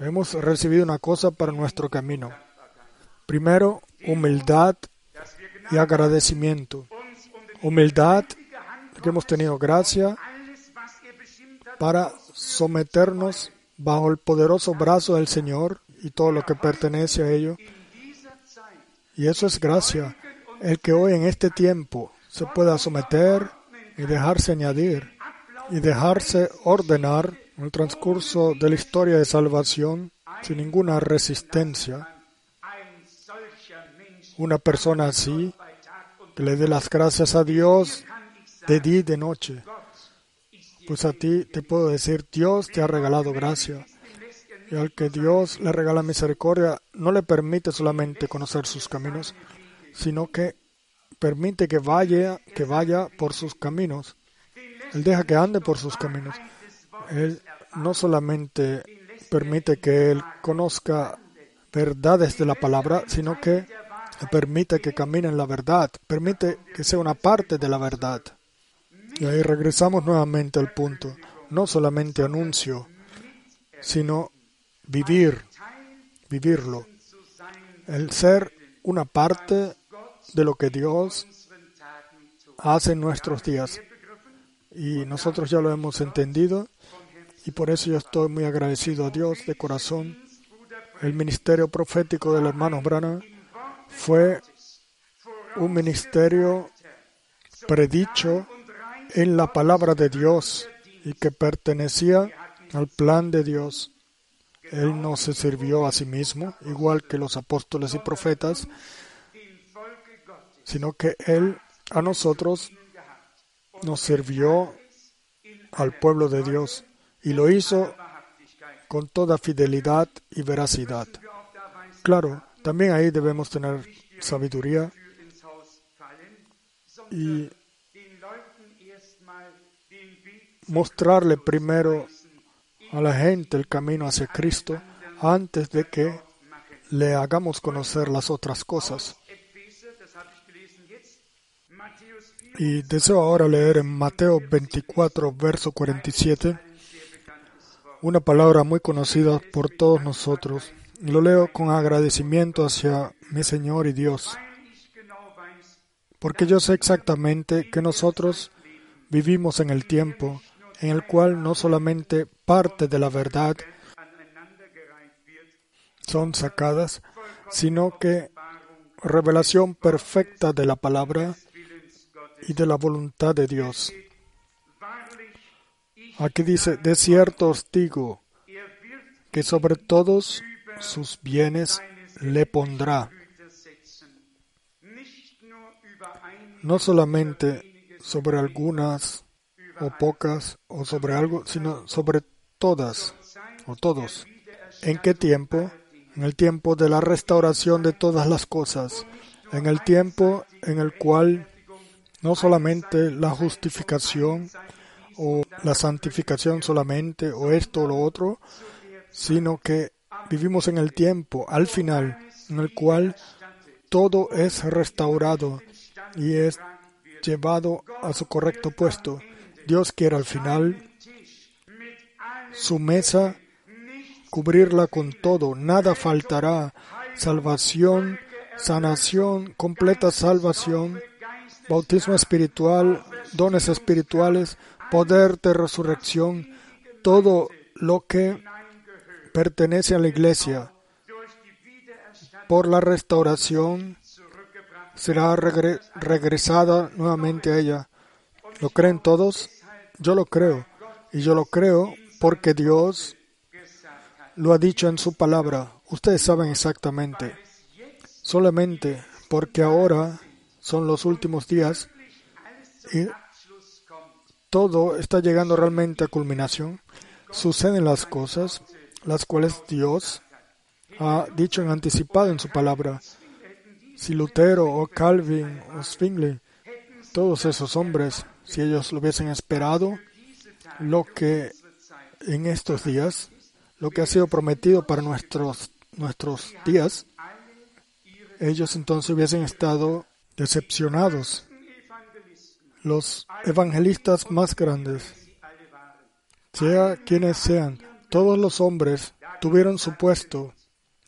[SPEAKER 1] hemos recibido una cosa para nuestro camino. Primero, humildad y agradecimiento. Humildad, que hemos tenido gracia para someternos bajo el poderoso brazo del Señor y todo lo que pertenece a ello. Y eso es gracia. El que hoy en este tiempo se pueda someter y dejarse añadir y dejarse ordenar en el transcurso de la historia de salvación sin ninguna resistencia. Una persona así que le dé las gracias a Dios de día y de noche. Pues a ti te puedo decir, Dios te ha regalado gracia. Y al que Dios le regala misericordia, no le permite solamente conocer sus caminos, sino que permite que vaya, que vaya por sus caminos. Él deja que ande por sus caminos. Él no solamente permite que él conozca verdades de la palabra, sino que permite que camine en la verdad, permite que sea una parte de la verdad. Y ahí regresamos nuevamente al punto, no solamente anuncio, sino vivir, vivirlo, el ser una parte de lo que Dios hace en nuestros días. Y nosotros ya lo hemos entendido y por eso yo estoy muy agradecido a Dios de corazón. El ministerio profético del hermano Brana fue un ministerio predicho en la palabra de Dios y que pertenecía al plan de Dios. Él no se sirvió a sí mismo, igual que los apóstoles y profetas, sino que Él a nosotros nos sirvió al pueblo de Dios y lo hizo con toda fidelidad y veracidad. Claro, también ahí debemos tener sabiduría y mostrarle primero a la gente el camino hacia Cristo antes de que le hagamos conocer las otras cosas. Y deseo ahora leer en Mateo 24, verso 47, una palabra muy conocida por todos nosotros. Lo leo con agradecimiento hacia mi Señor y Dios, porque yo sé exactamente que nosotros vivimos en el tiempo en el cual no solamente parte de la verdad son sacadas, sino que revelación perfecta de la palabra y de la voluntad de Dios. Aquí dice, de cierto os digo que sobre todos sus bienes le pondrá. No solamente sobre algunas o pocas o sobre algo, sino sobre todas o todos. ¿En qué tiempo? En el tiempo de la restauración de todas las cosas, en el tiempo en el cual no solamente la justificación o la santificación solamente o esto o lo otro, sino que vivimos en el tiempo al final en el cual todo es restaurado y es llevado a su correcto puesto. Dios quiere al final su mesa cubrirla con todo, nada faltará, salvación, sanación, completa salvación, bautismo espiritual, dones espirituales, poder de resurrección, todo lo que pertenece a la iglesia. Por la restauración será regresada nuevamente a ella. ¿Lo creen todos? Yo lo creo. Y yo lo creo porque Dios lo ha dicho en su palabra. Ustedes saben exactamente. Solamente porque ahora son los últimos días y todo está llegando realmente a culminación. Suceden las cosas las cuales Dios ha dicho en anticipado en su palabra. Si Lutero o Calvin o Zwingli, todos esos hombres si ellos lo hubiesen esperado, lo que en estos días, lo que ha sido prometido para nuestros, nuestros días, ellos entonces hubiesen estado decepcionados. Los evangelistas más grandes, sea quienes sean, todos los hombres tuvieron su puesto.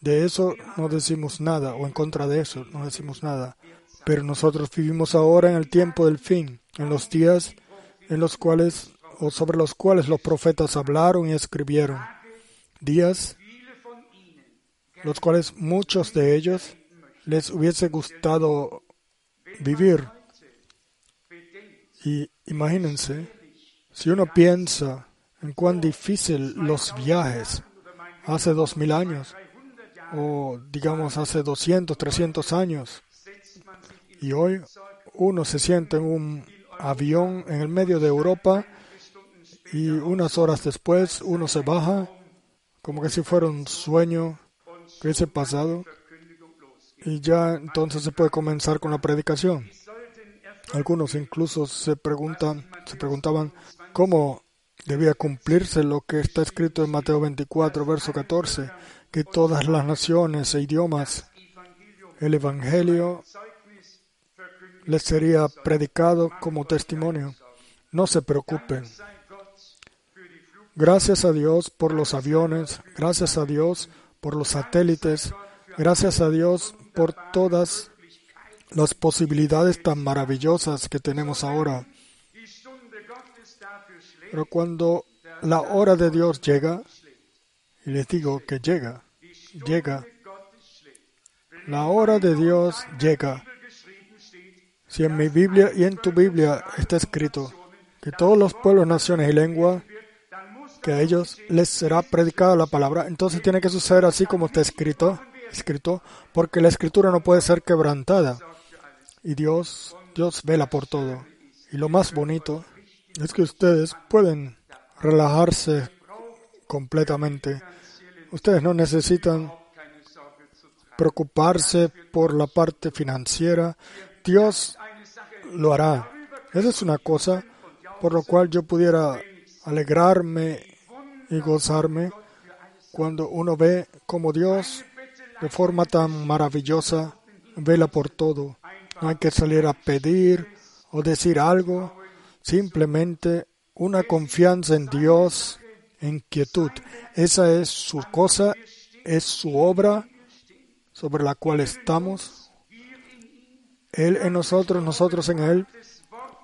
[SPEAKER 1] De eso no decimos nada, o en contra de eso no decimos nada. Pero nosotros vivimos ahora en el tiempo del fin, en los días en los cuales, o sobre los cuales los profetas hablaron y escribieron. Días los cuales muchos de ellos les hubiese gustado vivir. Y imagínense, si uno piensa en cuán difícil los viajes hace dos mil años, o digamos hace 200, 300 años, y hoy uno se siente en un avión en el medio de Europa y unas horas después uno se baja como que si fuera un sueño que hubiese pasado y ya entonces se puede comenzar con la predicación. Algunos incluso se preguntan, se preguntaban cómo debía cumplirse lo que está escrito en Mateo 24, verso 14, que todas las naciones e idiomas el Evangelio les sería predicado como testimonio. No se preocupen. Gracias a Dios por los aviones, gracias a Dios por los satélites, gracias a Dios por todas las posibilidades tan maravillosas que tenemos ahora. Pero cuando la hora de Dios llega, y les digo que llega, llega, la hora de Dios llega. Si en mi Biblia y en tu Biblia está escrito que todos los pueblos, naciones y lenguas, que a ellos les será predicada la palabra, entonces tiene que suceder así como está escrito, escrito, porque la escritura no puede ser quebrantada. Y Dios, Dios vela por todo. Y lo más bonito es que ustedes pueden relajarse completamente. Ustedes no necesitan preocuparse por la parte financiera. Dios lo hará. Esa es una cosa por lo cual yo pudiera alegrarme y gozarme cuando uno ve como Dios de forma tan maravillosa vela por todo. No hay que salir a pedir o decir algo, simplemente una confianza en Dios, en quietud. Esa es su cosa, es su obra sobre la cual estamos. Él en nosotros, nosotros en Él.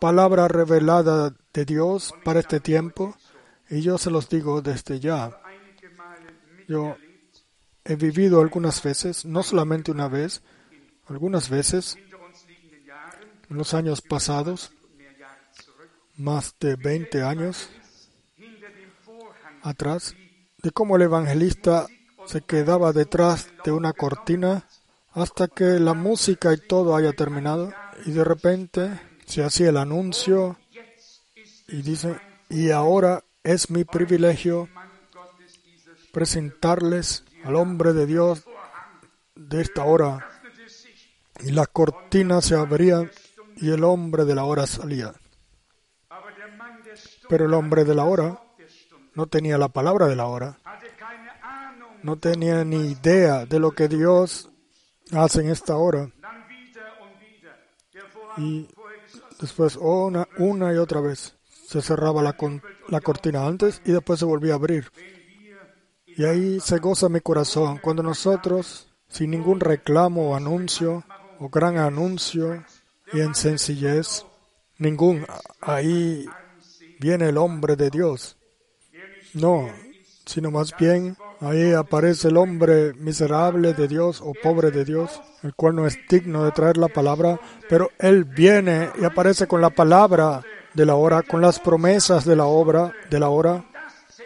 [SPEAKER 1] Palabra revelada de Dios para este tiempo. Y yo se los digo desde ya. Yo he vivido algunas veces, no solamente una vez, algunas veces, en los años pasados, más de 20 años atrás, de cómo el evangelista se quedaba detrás de una cortina hasta que la música y todo haya terminado y de repente se hacía el anuncio y dice, y ahora es mi privilegio presentarles al hombre de Dios de esta hora. Y la cortina se abría y el hombre de la hora salía. Pero el hombre de la hora no tenía la palabra de la hora. No tenía ni idea de lo que Dios hace en esta hora. Y después una, una y otra vez se cerraba la, la cortina antes y después se volvía a abrir. Y ahí se goza mi corazón cuando nosotros, sin ningún reclamo o anuncio, o gran anuncio, y en sencillez, ningún, ahí viene el hombre de Dios. No, sino más bien ahí aparece el hombre miserable de Dios o pobre de Dios, el cual no es digno de traer la palabra, pero él viene y aparece con la palabra de la hora, con las promesas de la obra, de la hora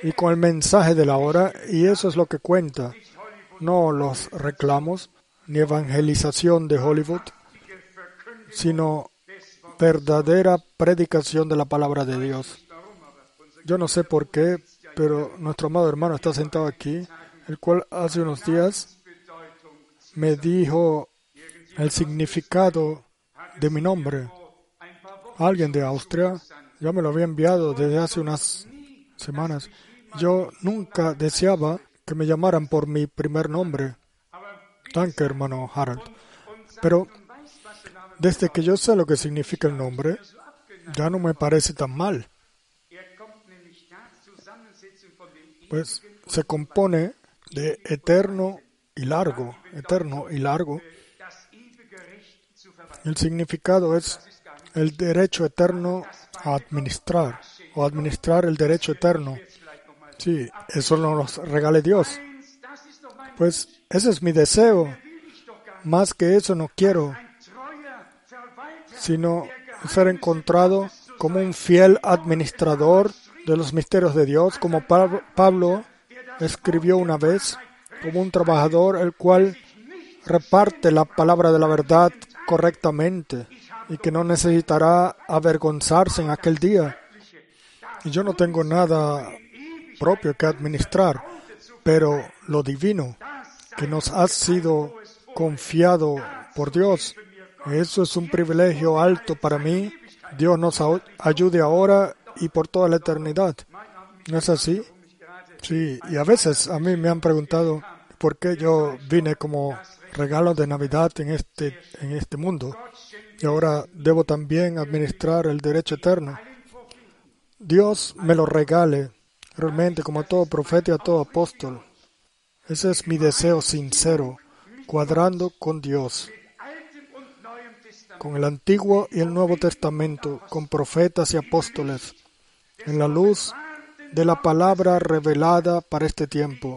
[SPEAKER 1] y con el mensaje de la hora, y eso es lo que cuenta, no los reclamos ni evangelización de Hollywood, sino verdadera predicación de la palabra de Dios. Yo no sé por qué, pero nuestro amado hermano está sentado aquí, el cual hace unos días me dijo el significado de mi nombre alguien de Austria, ya me lo había enviado desde hace unas semanas. Yo nunca deseaba que me llamaran por mi primer nombre. Danke, hermano Harald. Pero desde que yo sé lo que significa el nombre, ya no me parece tan mal. Pues se compone de eterno y largo, eterno y largo. El significado es el derecho eterno a administrar o administrar el derecho eterno. Sí, eso nos regale Dios. Pues ese es mi deseo. Más que eso no quiero, sino ser encontrado como un fiel administrador de los misterios de Dios, como Pablo escribió una vez, como un trabajador el cual reparte la palabra de la verdad correctamente y que no necesitará avergonzarse en aquel día. Y yo no tengo nada propio que administrar, pero lo divino que nos ha sido confiado por Dios, eso es un privilegio alto para mí. Dios nos ayude ahora y por toda la eternidad. ¿No es así? Sí, y a veces a mí me han preguntado por qué yo vine como regalo de Navidad en este, en este mundo y ahora debo también administrar el derecho eterno. Dios me lo regale realmente como a todo profeta y a todo apóstol. Ese es mi deseo sincero, cuadrando con Dios, con el Antiguo y el Nuevo Testamento, con profetas y apóstoles, en la luz de la palabra revelada para este tiempo.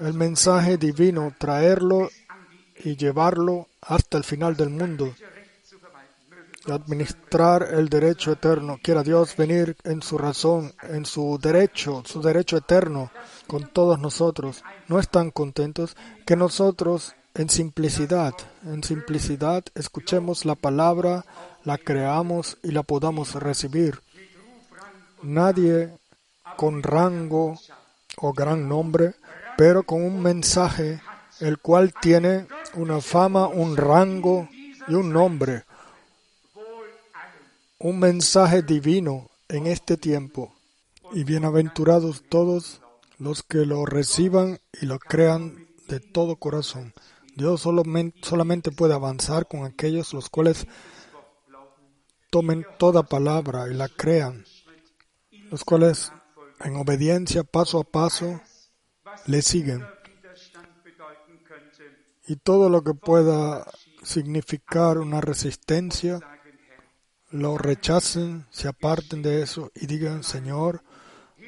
[SPEAKER 1] El mensaje divino, traerlo y llevarlo hasta el final del mundo y administrar el derecho eterno. Quiera Dios venir en su razón, en su derecho, su derecho eterno con todos nosotros. No están contentos que nosotros en simplicidad, en simplicidad escuchemos la palabra, la creamos y la podamos recibir. Nadie con rango o gran nombre, pero con un mensaje el cual tiene una fama, un rango y un nombre, un mensaje divino en este tiempo. Y bienaventurados todos los que lo reciban y lo crean de todo corazón. Dios solamente, puede avanzar con aquellos los cuales tomen toda palabra y la crean, los cuales en obediencia paso a paso le siguen. Y todo lo que pueda significar una resistencia, lo rechacen, se aparten de eso y digan, Señor,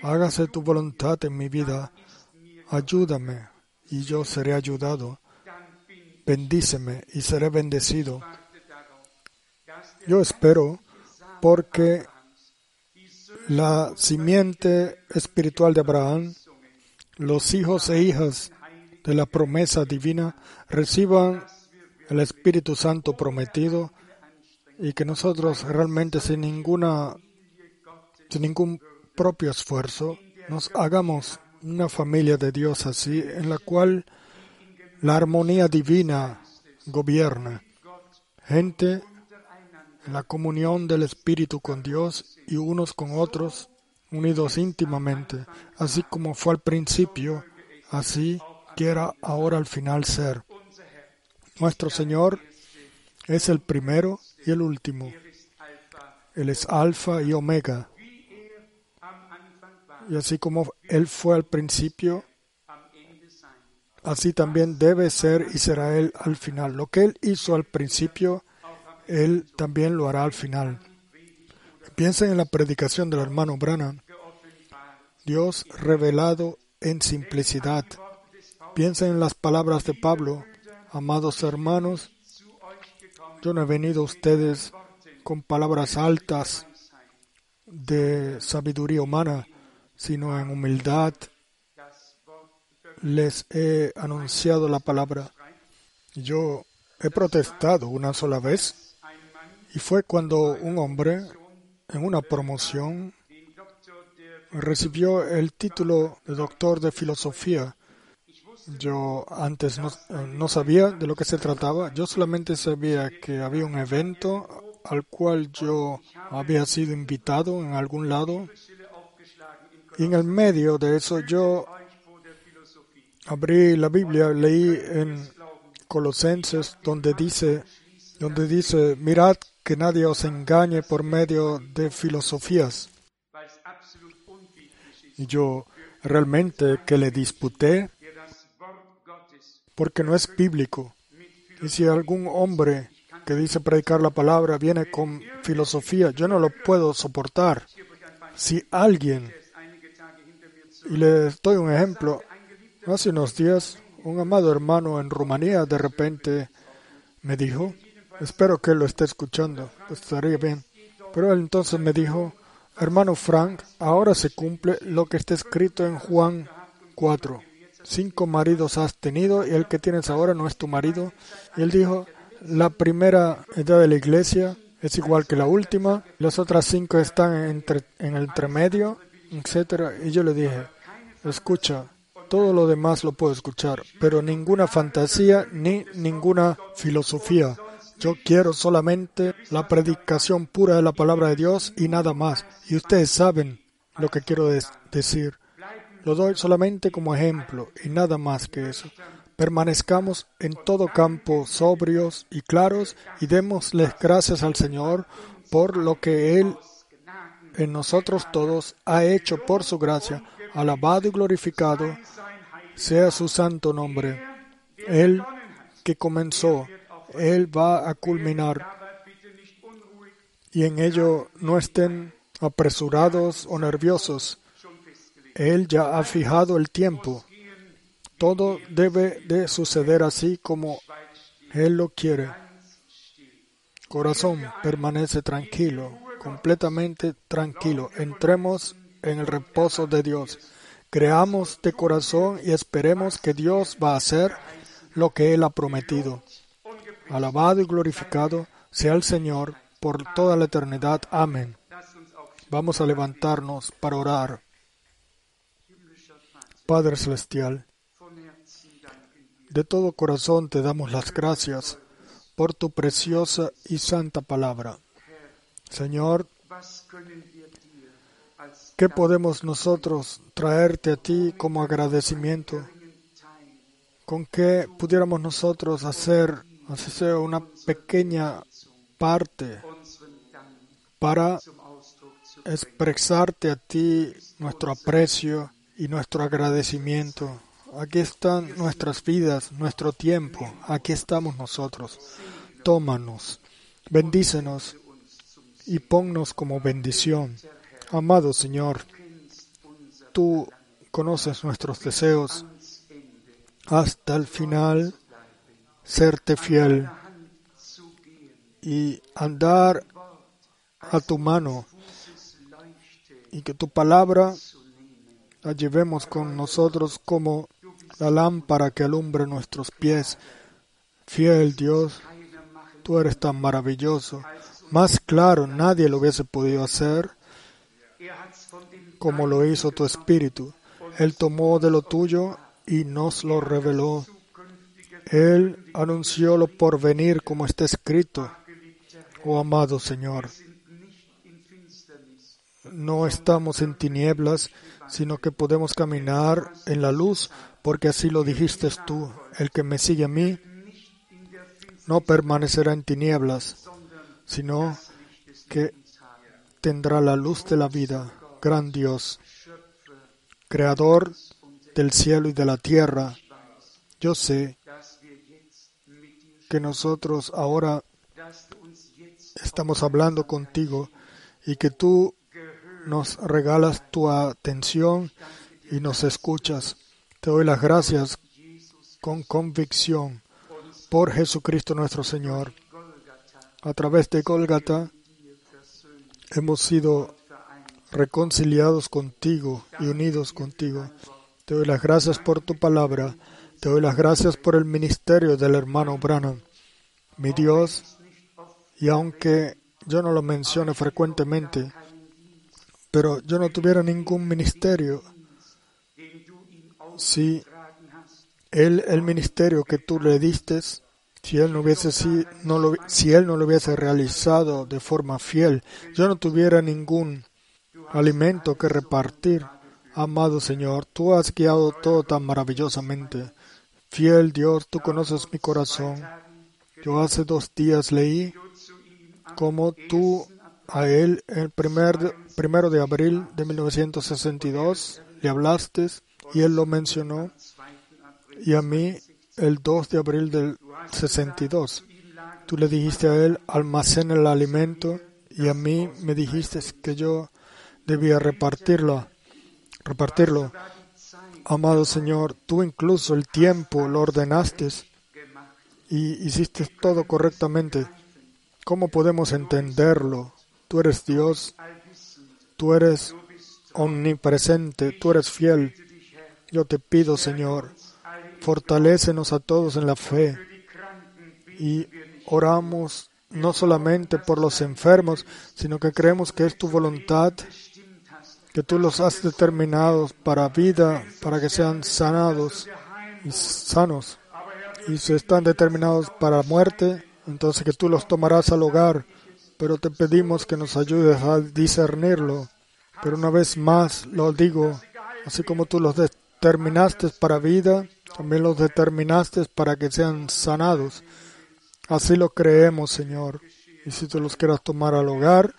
[SPEAKER 1] hágase tu voluntad en mi vida, ayúdame y yo seré ayudado, bendíceme y seré bendecido. Yo espero porque la simiente espiritual de Abraham, los hijos e hijas de la promesa divina reciban el Espíritu Santo prometido y que nosotros realmente sin ninguna sin ningún propio esfuerzo nos hagamos una familia de Dios así en la cual la armonía divina gobierna. Gente en la comunión del Espíritu con Dios y unos con otros unidos íntimamente así como fue al principio así quiera ahora al final ser nuestro Señor es el primero y el último. Él es alfa y omega. Y así como Él fue al principio, así también debe ser y será Él al final. Lo que Él hizo al principio, Él también lo hará al final. Piensen en la predicación del hermano Branham. Dios revelado en simplicidad. Piensen en las palabras de Pablo. Amados hermanos, yo no he venido a ustedes con palabras altas de sabiduría humana, sino en humildad les he anunciado la palabra. Yo he protestado una sola vez y fue cuando un hombre en una promoción recibió el título de doctor de filosofía. Yo antes no, sabía de lo que se trataba, yo solamente sabía que había un evento al cual yo había sido invitado en algún lado. Y en el medio de eso yo abrí la Biblia, leí en Colosenses, donde dice, donde dice, mirad que nadie os engañe por medio de filosofías. Y yo realmente que le disputé porque no es bíblico. Y si algún hombre que dice predicar la palabra viene con filosofía, yo no lo puedo soportar. Si alguien, y le doy un ejemplo, hace unos días un amado hermano en Rumanía de repente me dijo, espero que lo esté escuchando, estaría bien, pero él entonces me dijo, hermano Frank, ahora se cumple lo que está escrito en Juan 4. Cinco maridos has tenido y el que tienes ahora no es tu marido. Y él dijo, la primera edad de la iglesia es igual que la última, las otras cinco están entre, en el entremedio, etc. Y yo le dije, escucha, todo lo demás lo puedo escuchar, pero ninguna fantasía ni ninguna filosofía. Yo quiero solamente la predicación pura de la palabra de Dios y nada más. Y ustedes saben lo que quiero decir. Lo doy solamente como ejemplo y nada más que eso. Permanezcamos en todo campo sobrios y claros y démosles gracias al Señor por lo que Él en nosotros todos ha hecho por su gracia. Alabado y glorificado sea su santo nombre. Él que comenzó, Él va a culminar. Y en ello no estén apresurados o nerviosos. Él ya ha fijado el tiempo. Todo debe de suceder así como Él lo quiere. Corazón, permanece tranquilo, completamente tranquilo. Entremos en el reposo de Dios. Creamos de corazón y esperemos que Dios va a hacer lo que Él ha prometido. Alabado y glorificado sea el Señor por toda la eternidad. Amén. Vamos a levantarnos para orar. Padre Celestial, de todo corazón te damos las gracias por tu preciosa y santa palabra. Señor, ¿qué podemos nosotros traerte a ti como agradecimiento? ¿Con qué pudiéramos nosotros hacer, así sea una pequeña parte para expresarte a ti nuestro aprecio y nuestro agradecimiento? Aquí están nuestras vidas, nuestro tiempo, aquí estamos nosotros. Tómanos, bendícenos y ponnos como bendición. Amado Señor, tú conoces nuestros deseos hasta el final, serte fiel y andar a tu mano y que tu palabra la llevemos con nosotros como la lámpara que alumbra nuestros pies. Fiel Dios, tú eres tan maravilloso. Más claro, nadie lo hubiese podido hacer como lo hizo tu Espíritu. Él tomó de lo tuyo y nos lo reveló. Él anunció lo por venir como está escrito. Oh amado Señor, no estamos en tinieblas, sino que podemos caminar en la luz porque así lo dijiste tú, el que me sigue a mí no permanecerá en tinieblas, sino que tendrá la luz de la vida. Gran Dios, creador del cielo y de la tierra, yo sé que nosotros ahora estamos hablando contigo y que tú nos regalas tu atención y nos escuchas. Te doy las gracias con convicción por Jesucristo nuestro Señor. A través de Golgata hemos sido reconciliados contigo y unidos contigo. Te doy las gracias por tu palabra. Te doy las gracias por el ministerio del hermano Branham, mi Dios. Y aunque yo no lo mencione frecuentemente, pero yo no tuviera ningún ministerio, si él, el ministerio que tú le diste, si él no hubiese si, no lo, si él no lo hubiese realizado de forma fiel, yo no tuviera ningún alimento que repartir. Amado Señor, tú has guiado todo tan maravillosamente. Fiel Dios, tú conoces mi corazón. Yo hace dos días leí cómo tú a él el primer, primero de abril de 1962 le hablaste y él lo mencionó y a mí el 2 de abril del 62. Tú le dijiste a él, almacena el alimento y a mí me dijiste que yo debía repartirlo. repartirlo. Amado Señor, tú incluso el tiempo lo ordenaste y hiciste todo correctamente. ¿Cómo podemos entenderlo? Tú eres Dios, tú eres omnipresente, tú eres fiel. Yo te pido, Señor, fortalécenos a todos en la fe y oramos no solamente por los enfermos, sino que creemos que es tu voluntad, que tú los has determinado para vida, para que sean sanados y sanos. Y si están determinados para muerte, entonces que tú los tomarás al hogar pero te pedimos que nos ayudes a discernirlo. Pero una vez más lo digo, así como tú los determinaste para vida, también los determinaste para que sean sanados. Así lo creemos, Señor. Y si tú los quieras tomar al hogar,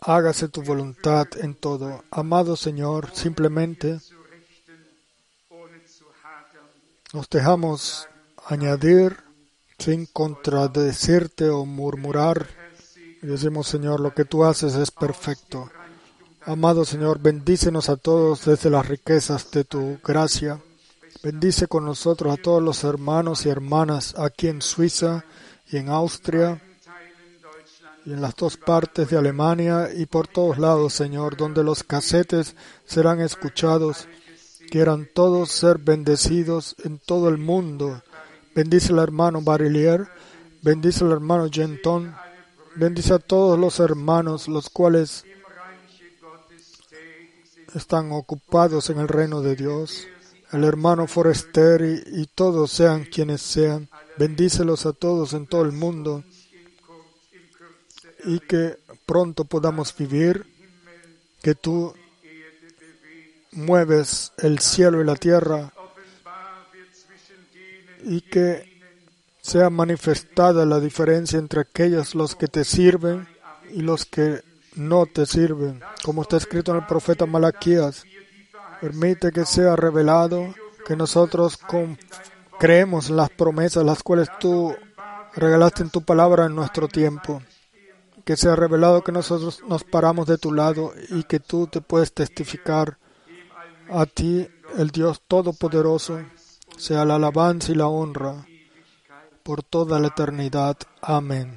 [SPEAKER 1] hágase tu voluntad en todo. Amado Señor, simplemente nos dejamos añadir sin contradecirte o murmurar y decimos, Señor, lo que tú haces es perfecto. Amado Señor, bendícenos a todos desde las riquezas de tu gracia. Bendice con nosotros a todos los hermanos y hermanas aquí en Suiza y en Austria y en las dos partes de Alemania y por todos lados, Señor, donde los casetes serán escuchados. Quieran todos ser bendecidos en todo el mundo. Bendice al hermano Barillier, bendice al hermano Genton, Bendice a todos los hermanos, los cuales están ocupados en el reino de Dios. El hermano Forester y, todos sean quienes sean. Bendícelos a todos en todo el mundo y que pronto podamos vivir, que tú mueves el cielo y la tierra y que sea manifestada la diferencia entre aquellos los que te sirven y los que no te sirven, como está escrito en el profeta Malaquías. Permite que sea revelado que nosotros creemos las promesas las cuales tú regalaste en tu palabra en nuestro tiempo. Que sea revelado que nosotros nos paramos de tu lado y que tú te puedes testificar a ti, el Dios Todopoderoso, sea la alabanza y la honra por toda la eternidad. Amén.